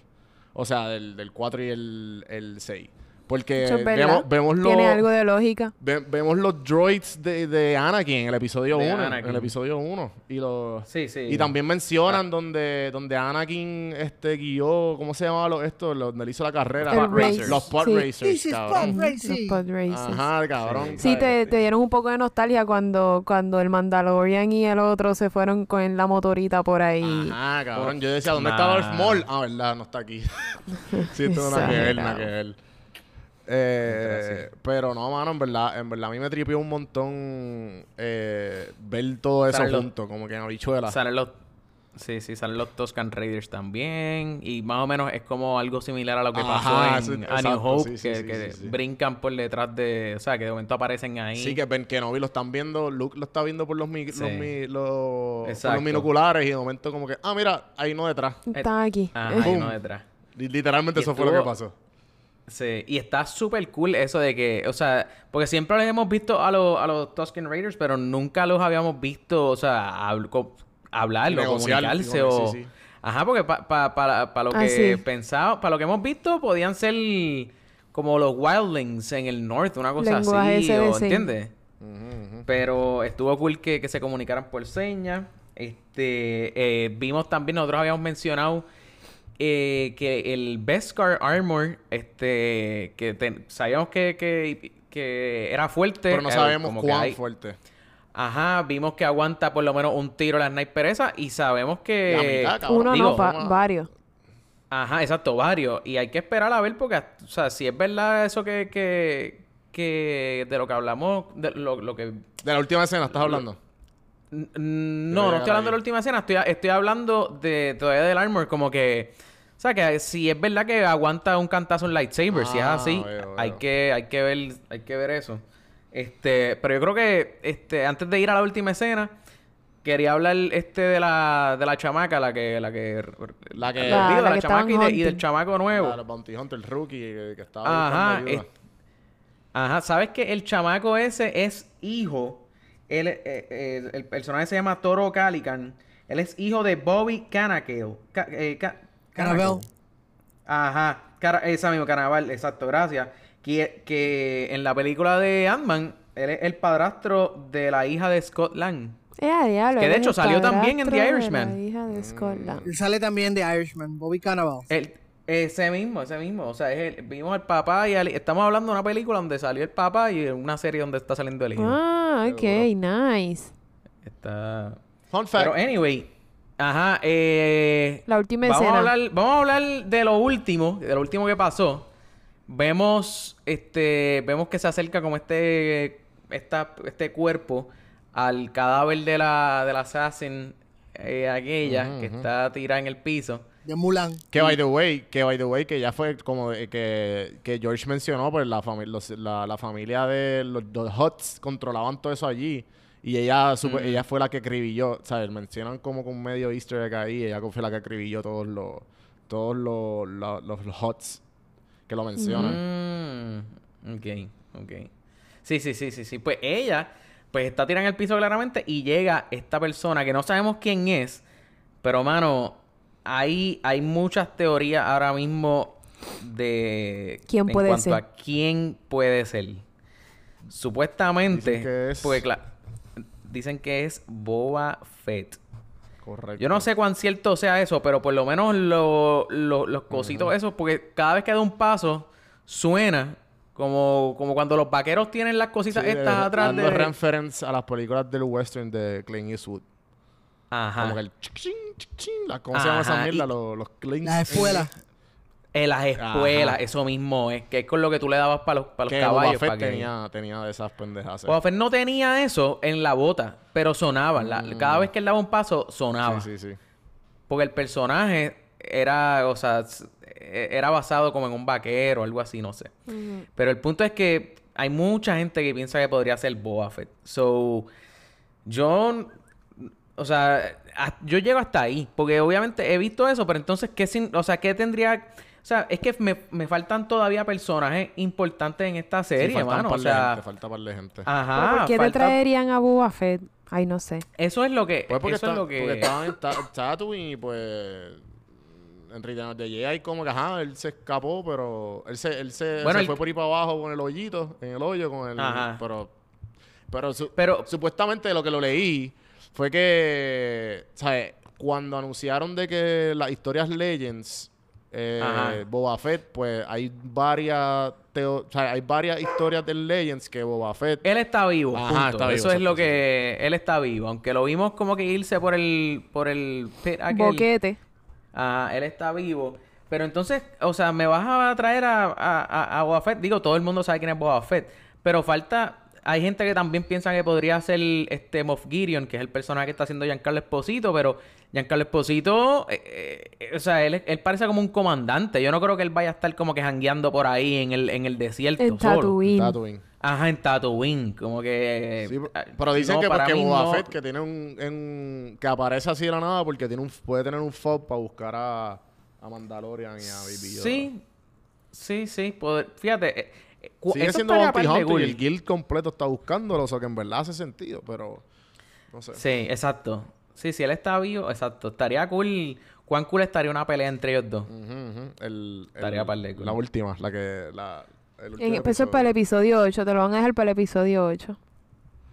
O sea, del, del 4 y el, el 6. Porque vemos, vemos los, Tiene algo de lógica. vemos los droids de, de Anakin en el episodio 1. En el episodio 1. Y, los, sí, sí. y también mencionan ah. donde, donde Anakin este, guió, ¿cómo se llamaba lo, esto? donde hizo la carrera. Los pod racers. Los pod racers, cabrón. Los pod racers. Ajá, cabrón. Sí, te, te, dieron un poco de nostalgia cuando, cuando el Mandalorian y el otro se fueron con la motorita por ahí. Ajá, cabrón. Yo decía, ¿dónde está Darth Maul? Ah, verdad, no está aquí. sí, esto no que ver, nada que ver. Eh, pero no, mano, en verdad, en verdad a mí me tripió un montón eh, ver todo eso junto, como que en habichuela. Salen los, sí, sí, salen los Toscan Raiders también. Y más o menos es como algo similar a lo que pasó en A New Hope, que, brincan por detrás de. O sea, que de momento aparecen ahí. Sí, que Ben Kenobi lo están viendo, Luke lo está viendo por los, los, los, los, binoculares y de momento como que, ah, mira, hay uno detrás. Está aquí. Ajá, hay uno detrás. Literalmente eso fue lo que pasó. Sí, y está súper cool eso de que, o sea, porque siempre les hemos visto a, los a los Tusken Raiders, pero nunca los habíamos visto, o sea, hablarlo, comunicarse o... Ajá, porque para lo ah, que pensaba, para lo que hemos visto, podían ser como los Wildlings en el norte, una cosa así, ¿entiendes? Pero estuvo cool que, que se comunicaran por señas. Este, eh, vimos también, nosotros habíamos mencionado eh, que el Beskar Armor, este, que sabíamos que, que, era fuerte. Pero no sabemos cuán fuerte. Ajá, vimos que aguanta por lo menos un tiro la sniper esa y sabemos que... Uno no, varios. Ajá, exacto, varios. Y hay que esperar a ver porque, o sea, si es verdad eso que... que, que de lo que hablamos, de lo, lo que... De la última escena estás hablando. No, no estoy hablando de la última escena, estoy, estoy hablando de todavía del armor, como que. O sea, que si es verdad que aguanta un cantazo en lightsaber, si es ah, así, hay que, hay que ver, hay que ver eso. Este, pero yo creo que este, antes de ir a la última escena, quería hablar este de la, de la chamaca, la que, la que, la que, digo, de la, chamaca y, del chamaco nuevo. La, Bounty Hunter, el rookie que estaba Ajá, ajá, sabes que el chamaco ese es hijo él, eh, eh, el personaje se llama Toro Calican. Él es hijo de Bobby Cannavale. Eh, Ajá. esa misma Carnaval, exacto, gracias. Que, que en la película de Ant-Man, él es el padrastro de la hija de Scott Lang. que de hecho salió también en The Irishman. Él sale también de Irishman, Bobby Cannavale. Ese mismo, ese mismo. O sea, es vimos al papá y estamos hablando de una película donde salió el papá y una serie donde está saliendo el hijo. Ah, ok, nice. Está. Fun fact. Pero, anyway. Ajá, eh. La última vamos escena. A hablar, vamos a hablar de lo último, de lo último que pasó. Vemos, este, vemos que se acerca como este, esta, este cuerpo al cadáver de la, de la assassin, eh, aquella, que está tirada en el piso. De Mulan. Que by the way, que by the way, que ya fue como que, que George mencionó, pues la, familia la, la, familia de los, los Huts controlaban todo eso allí. Y ella, ella fue la que escribió, ¿sabes? Mencionan como con medio easter egg ahí. Ella fue la que escribió todos los todos los, los, los, HOTS que lo mencionan. Mm, ok, ok. Sí, sí, sí, sí, sí. Pues ella, pues está tirando el piso claramente y llega esta persona que no sabemos quién es, pero mano, hay, hay muchas teorías ahora mismo de... ¿Quién puede en cuanto a quién puede ser. Supuestamente, pues claro dicen que es Boba Fett. Correcto. Yo no sé cuán cierto sea eso, pero por lo menos los cositos esos, porque cada vez que da un paso, suena como, como cuando los vaqueros tienen las cositas estas atrás dando de... reference a las películas del western de Clint Eastwood. Ajá. Como que el... ¿Cómo se llama esa mierda? Los, los Las espuelas. En las espuelas, eso mismo es, que es con lo que tú le dabas para los, para los caballos. Boba tenía, tenía de esas pendejas. Boba Fett no tenía eso en la bota, pero sonaba. Mm. cada vez que él daba un paso, sonaba. Sí, sí, sí. Porque el personaje era, o sea, e, era basado como en un vaquero o algo así, no sé. Pero el punto es que hay mucha gente que piensa que podría ser Boba Fett. So, yo, o sea, yo llego hasta ahí, porque obviamente he visto eso, pero entonces, ¿qué, o sea, ¿qué tendría o sea, es que me, me faltan todavía personajes importantes en esta serie, hermano. O sea, falta par de gente. Ajá. ¿Por qué te traerían a Boba Fett? Ay, no sé. Eso es lo que. Pues porque, eso es lo que... porque estaban en Tatooine y pues. En Return de Jedi, como que ajá, él se escapó, pero. Él se, él se, se fue por ahí para abajo con el hoyito, en el hoyo, con el. Ajá. Pero. Pero, pero supuestamente lo que lo leí fue que. ¿Sabes? Cuando anunciaron de que las historias Legends eh, Boba Fett, pues hay varias o sea, hay varias historias de Legends que Boba Fett. Él está vivo. Eso es lo que. Él está vivo. Aunque lo vimos como que irse por el. por el Boquete. Ah, él está vivo. Pero entonces, o sea, me vas a traer a, a, a, Boba Fett. Digo, todo el mundo sabe quién es Boba Fett. Pero falta. Hay gente que también piensa que podría ser este Moff Gideon, que es el personaje que está haciendo Giancarlo Esposito, pero Giancarlo Esposito, eh, eh, o sea, él, él, parece como un comandante. Yo no creo que él vaya a estar como que jangueando por ahí en el, en el desierto en Tatooine. Tatooine. Ajá, en Tatooine. Como que... Sí, pero dicen que porque Boba Fett, que tiene un, que aparece así de la nada porque tiene un, puede tener un fob para buscar a, a Mandalorian y a Baby Yoda. Sí. Sí, sí. fíjate... Sigue siendo Bounty Hunter y el guild completo está buscándolo. O sea, que en verdad hace sentido, pero... No sé. Sí, exacto. Sí, si él está vivo, exacto. Estaría cool. ¿Cuán cool estaría una pelea entre ellos dos? el, estaría para el La última, la que. La, el eso es para el episodio 8, te lo van a dejar para el episodio 8.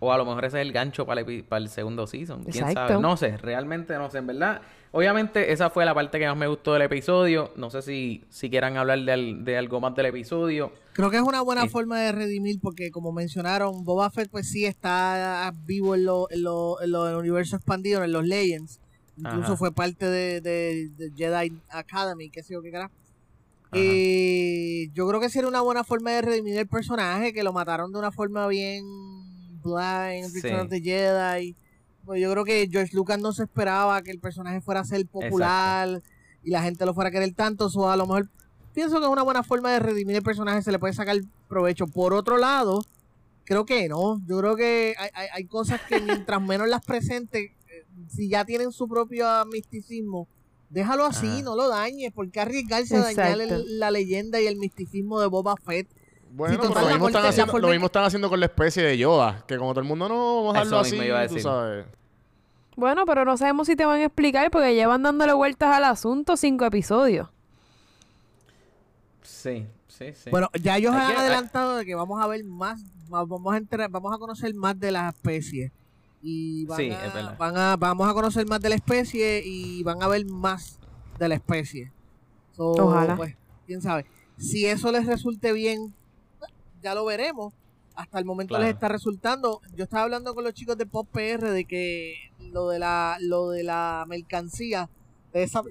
O a lo mejor ese es el gancho para el, para el segundo season. ¿Quién sabe? No sé, realmente no sé. En verdad, obviamente esa fue la parte que más me gustó del episodio. No sé si, si quieran hablar de, de algo más del episodio. Creo que es una buena forma de redimir porque, como mencionaron, Boba Fett pues sí está vivo en los en lo, en universos expandidos, en los Legends. Incluso fue parte de, de, Jedi Academy, qué sé yo qué carajo. Y yo creo que sería una buena forma de redimir el personaje, que lo mataron de una forma bien Blind, Return of the Jedi. Pues yo creo que George Lucas no se esperaba que el personaje fuera a ser popular y la gente lo fuera a querer tanto. O a lo mejor pienso que es una buena forma de redimir el personaje, se le puede sacar provecho. Por otro lado, creo que no. Yo creo que hay, cosas que mientras menos las presente, eh, si ya tienen su propio misticismo, déjalo así, no lo dañes. porque arriesgarse a dañar la leyenda y el misticismo de Boba Fett? Bueno, lo, mismo están haciendo, lo mismo están haciendo con la especie de Yoda, que como todo el mundo no vamos a dejarlo así, tú sabes. Bueno, pero no sabemos si te van a explicar porque llevan dándole vueltas al asunto cinco episodios. Sí, sí, sí. Bueno, ya ellos han adelantado de que vamos a ver más, vamos a enterar, vamos a conocer más de la especie. Y van, a, van a, vamos a conocer más de la especie y van a ver más de la especie. Ojalá. Pues, quién sabe. Si eso les resulte bien ya lo veremos. Hasta el momento les está resultando. Yo estaba hablando con los chicos de Pop PR de que lo de la, lo de la mercancía, de esa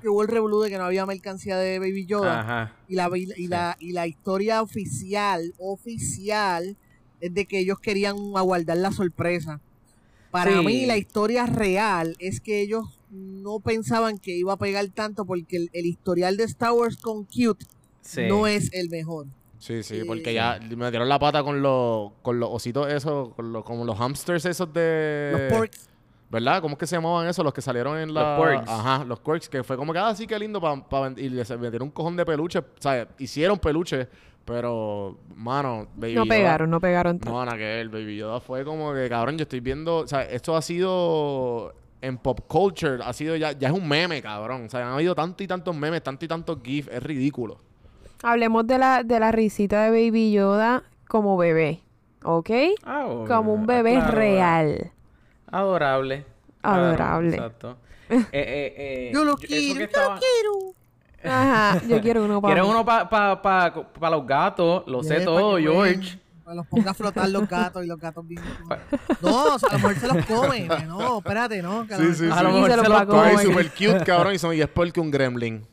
que hubo el revolú de que no había mercancía de Baby Yoda. Y la, y, la, y la historia oficial, oficial, es de que ellos querían aguardar la sorpresa. Para mí, la historia real es que ellos no pensaban que iba a pegar tanto porque el, historial de Star Wars con Cute no es el mejor. Sí, sí, porque ya me dieron la pata con los, con los ositos esos, con los, como los hamsters esos de... Los porks. ¿Verdad? ¿Cómo es que se llamaban esos? Los que salieron en la... Los quirks. Ajá, los quirks, que fue como que, ah, sí, qué lindo, para y les metieron un cojón de peluche. O sea, hicieron peluche, pero, mano, Baby No pegaron, no pegaron tanto. No, que el Baby Yoda fue como que, cabrón, yo estoy viendo... O sea, esto ha sido... En pop culture ha sido ya, ya es un meme, cabrón. O sea, han habido tantos y tantos memes, tanto y tantos GIF, es ridículo. Hablemos de la, de la risita de Baby Yoda como bebé, ¿ok? Ah, como un bebé real. Adorable. Adorable. exacto. Eh, eh, eh, yo lo quiero, yo quiero. Ajá, yo quiero uno para uno para pa, pa, los gatos? Lo sé todo, George. Para los ponga a flotar los gatos y los gatos bien. No, o sea, a lo mejor se los come. No, espérate, no. sí, sí, A lo mejor se, los, los come. super cute, cabrón, y son y es porque un gremlin.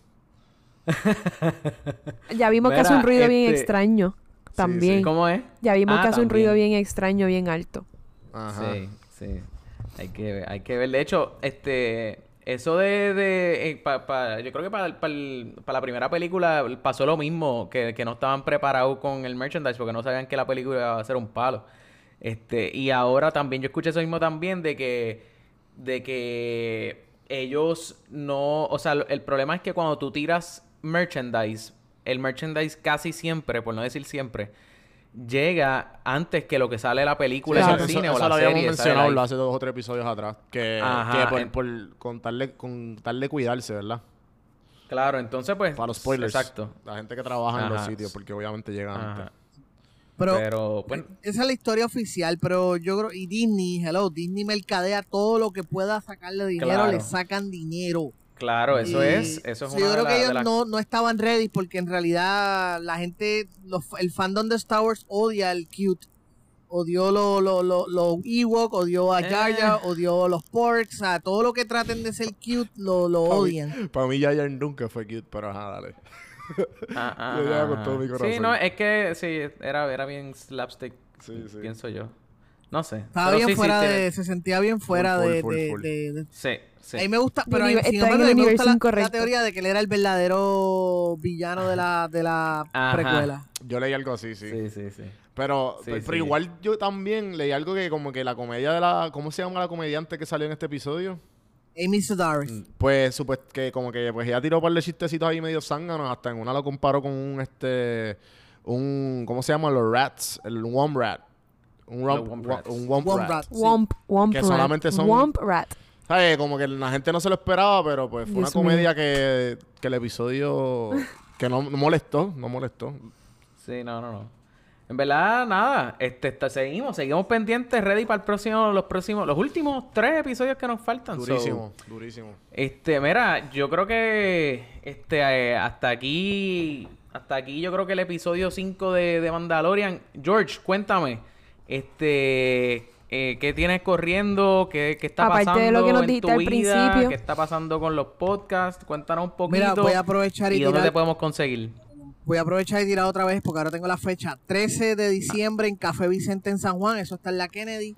Ya vimos que hace un ruido bien este, extraño. También. ¿Cómo es? Ya vimos ah, que hace un ruido bien extraño, bien alto. Ajá. Sí, sí. Hay que, hay que ver. De hecho, este, eso de, de eh, yo creo que para la primera película pasó lo mismo, que, no estaban preparados con el merchandise porque no sabían que la película iba a ser un palo. Este, y ahora también, yo escuché eso mismo también de que, de que ellos no, o sea, el problema es que cuando tú tiras merchandise, el merchandise casi siempre, por no decir siempre, llega antes que lo que sale la película en el cine o la lo habíamos mencionado hace dos o tres episodios atrás. Que, por, por contarle, contarle cuidarse, ¿verdad? Claro, entonces pues... Para los spoilers. Exacto. La gente que trabaja en los sitios, porque obviamente llegan antes. Pero, bueno. esa es la historia oficial, pero yo creo, y Disney, hello, Disney mercadea todo lo que pueda sacarle dinero, le sacan dinero. Claro, eso es, eso es Yo creo que ellos no, no estaban ready porque en realidad la gente, el fandom de Star Wars odia el cute. Odió los lo, lo, lo Ewok, odió a Jar Jar, eh. odió los Porks, sea, todo lo que traten de ser cute lo, lo odian. para mí Jar Jar nunca fue cute, pero ajá, dale. Ah, ah, con todo mi corazón. Sí, no, es que sí, era, era bien slapstick, pienso yo. No sé. Estaba bien fuera de... Se sentía bien fuera de, de, Sí. Sí. A mí me gusta, pero a mí, sin embargo, me gusta la, teoría de que él era el verdadero villano de la, de la precuela. Yo leí algo así, sí. Sí, sí, sí. Pero, pero, igual yo también leí algo que como que la comedia de la... ¿Cómo se llama la comediante que salió en este episodio? Amy Sedaris. Mm, pues, pues, que como que pues ella tiró un par de chistecitos ahí medio zánganos. Hasta en una lo comparó con un, este... Un... ¿Cómo se llama? Los rats. El Womp Rat. Un, womp, un womp, rat. Womp, womp que solamente son... Womp Rat. ¿Sabes? Como que la gente no se lo esperaba, pero pues fue una comedia que, que, el episodio que no, molestó, no molestó. Sí, no, no, no. En verdad, nada, este, seguimos, seguimos pendientes, ready para el próximo, los próximos, los últimos tres episodios que nos faltan. Durísimo, durísimo. Este, mira, yo creo que este eh, hasta aquí, hasta aquí yo creo que el episodio 5 de, de Mandalorian. George, cuéntame, este, eh, ¿Qué tienes corriendo? ¿Qué, qué está pasando de lo que nos en tu vida? ¿Qué está pasando con los podcasts? Cuéntanos un poquito. Mira, voy a aprovechar y, ¿Y dónde te podemos conseguir? Voy a aprovechar y tirar otra vez porque ahora tengo la fecha 13 de diciembre en Café Vicente en San Juan, eso está en la Kennedy.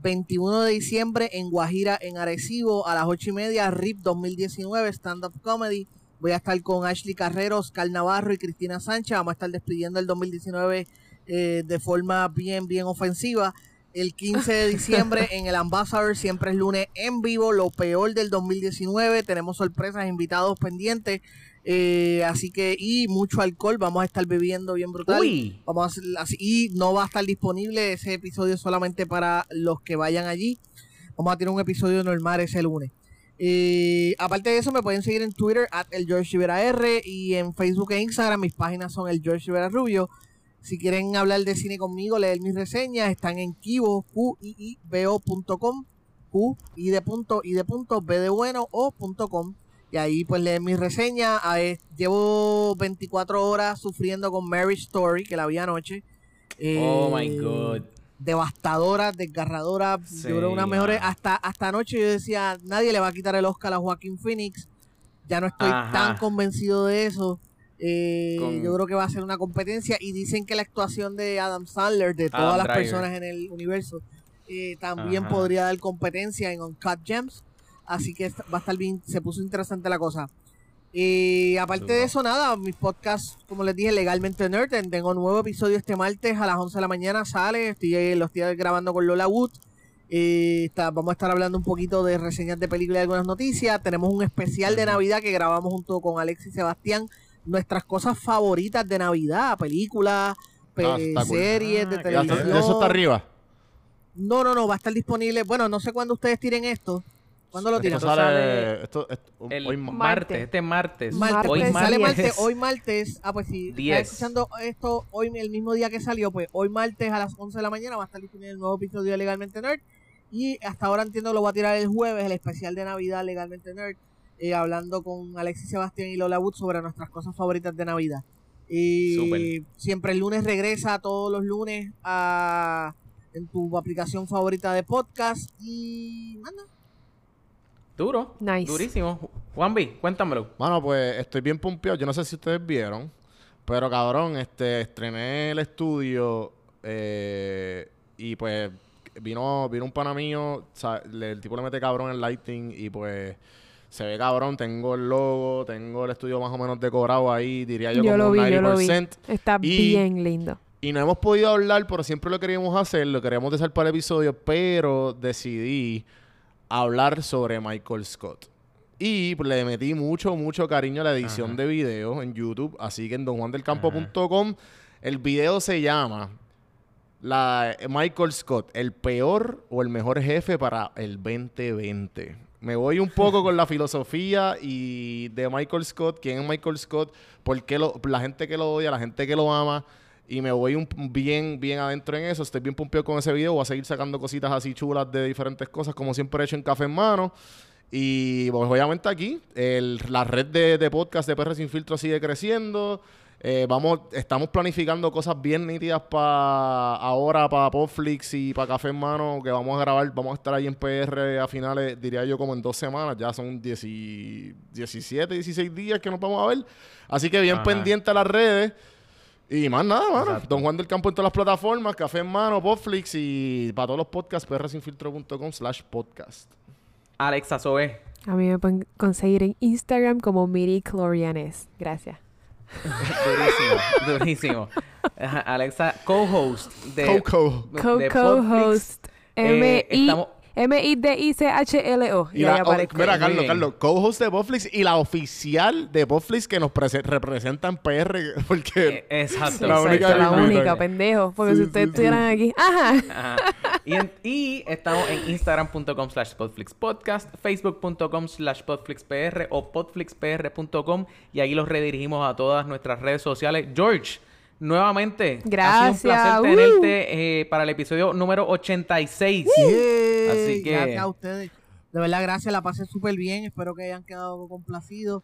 21 de diciembre en Guajira en Arecibo a las 8 y media, RIP 2019, Stand Up Comedy. Voy a estar con Ashley Carreros, Carl Navarro y Cristina Sánchez. Vamos a estar despidiendo el 2019 eh, de forma bien, bien ofensiva el 15 de diciembre en el Ambassador, siempre es lunes en vivo, lo peor del 2019, tenemos sorpresas, invitados pendientes, eh, así que, y mucho alcohol, vamos a estar bebiendo bien brutal. Vamos a y no va a estar disponible ese episodio solamente para los que vayan allí. Vamos a tener un episodio normal ese lunes. Eh, aparte de eso, me pueden seguir en Twitter, at el George Rivera R, y en Facebook e Instagram, mis páginas son el George Rivera Rubio. Si quieren hablar de cine conmigo, leer mis reseñas, están en kibo, q i q y de punto, y de punto, b de bueno, o punto com. Y ahí pues leen mis reseñas. llevo 24 horas sufriendo con Marriage Story, que la vi anoche. oh my eh, god. Devastadora, desgarradora. yo creo una mejor. Hasta, hasta anoche yo decía, nadie le va a quitar el Oscar a Joaquín Phoenix. Ya no estoy tan convencido de eso. Eh, yo creo que va a ser una competencia y dicen que la actuación de Adam Sandler, de todas las personas en el universo, eh, también podría dar competencia en Uncut Gems. Así que va a estar bien, se puso interesante la cosa. Y aparte de eso, nada, mis podcasts, como les dije, legalmente nerd, tengo un nuevo episodio este martes a las 11 de la mañana, sale, estoy, lo estoy grabando con Lola Wood. Eh, vamos a estar hablando un poquito de reseñas de películas y algunas noticias. Tenemos un especial de Navidad que grabamos junto con Alex y Sebastián. Nuestras cosas favoritas de Navidad, películas, ah, series de televisión. ¿Eso está arriba? No, no, no, va a estar disponible. Bueno, no sé cuándo ustedes tiren esto. ¿Cuándo lo tiran? Esto sale, esto, el hoy martes, este martes. hoy martes. Sale martes, hoy martes. Ah, pues si sí, estás escuchando esto hoy el mismo día que salió, pues hoy martes a las 11 de la mañana va a estar disponible el nuevo episodio de Legalmente Nerd. Y hasta ahora entiendo lo va a tirar el jueves, el especial de Navidad Legalmente Nerd, eh, hablando con Alexis Sebastián y Lola Wood sobre nuestras cosas favoritas de Navidad. Y siempre el lunes regresa todos los lunes a, en tu aplicación favorita de podcast y manda Duro. Nice. Durísimo. Juanvi, cuéntamelo. Bueno, pues estoy bien pompeado. Yo no sé si ustedes vieron, pero cabrón, este, estrené el estudio eh, y pues vino, vino un pana mío, el tipo le mete cabrón el lighting y pues se ve cabrón, tengo el logo, tengo el estudio más o menos decorado ahí, diría yo, como lo vi, 90%. Yo lo vi. Está bien lindo. Y no hemos podido hablar, pero siempre lo queríamos hacer, lo queríamos dejar para el episodio, pero decidí hablar sobre Michael Scott. Y le metí mucho, mucho cariño a la edición de video en YouTube. Así que en donjuandelcampo.com el video se llama la, Michael Scott, el peor o el mejor jefe para el 2020. Me voy un poco con la filosofía y de Michael Scott, quién es Michael Scott, por qué lo, la gente que lo odia, la gente que lo ama y me voy bien, bien adentro en eso. Estoy bien pumpeado con ese video. Voy a seguir sacando cositas así chulas de diferentes cosas, como siempre he hecho en Café en Mano. Y pues, obviamente aquí, la red de, podcast de PR Sin Filtro sigue creciendo. Eh, vamos, estamos planificando cosas bien nítidas para ahora, para Podflix y para Café en Mano, que vamos a grabar, vamos a estar ahí en PR a finales, diría yo, como en dos semanas. Ya son 17, 16 días que nos vamos a ver. Así que bien pendiente a las redes. Y más nada, mano. Don Juan del Campo en todas las plataformas, Café en Mano, Podflix y para todos los podcasts, prsinfiltro.com slash podcast. Alexa Sobe. A mí me pueden conseguir en Instagram como Miri Clorianes. Gracias. durísimo, durísimo. Alexa, co-host de... Co-co-host. Eh, M-I... M-I-D-I-C-H-L-O. Y, la, mira, Carlos, Carlos, co-host de Botflix y la oficial de Botflix que nos representa en PR. Porque eh, exacto. La única, la única pendejo. Porque si ustedes estuvieran aquí. Ajá. Y, estamos en instagram.com slash podflixpodcast, facebook.com slash podflixpr o podflixpr.com y ahí los redirigimos a todas nuestras redes sociales. George nuevamente. Gracias. Ha sido un placer tenerte eh, para el episodio número 86. Así que... Gracias a ustedes. De verdad, gracias. La pasé súper bien. Espero que hayan quedado complacidos.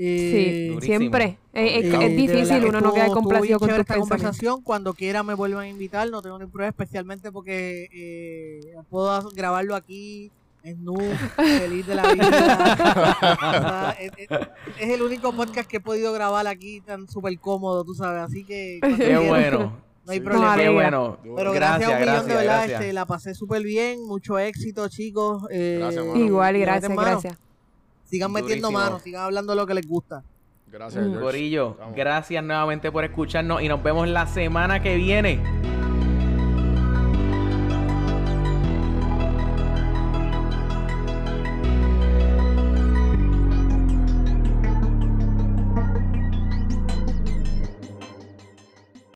Eh, sí, siempre. Eh, es, difícil uno no queda complacido con tu esta conversación. Cuando quiera me vuelvan a invitar. No tengo ningún problema, especialmente porque puedo grabarlo aquí Snoop, feliz de la vida. es, el único podcast que he podido grabar aquí tan súper cómodo, tú sabes. Así que. Qué bueno. No hay problema. Qué bueno. Pero gracias, gracias, millón, de verdad. Este, la pasé súper bien. Mucho éxito, chicos. Eh, gracias, Igual, gracias, gracias. Sigan metiendo manos, sigan hablando lo que les gusta. Gracias, Gorillo, gracias nuevamente por escucharnos y nos vemos la semana que viene.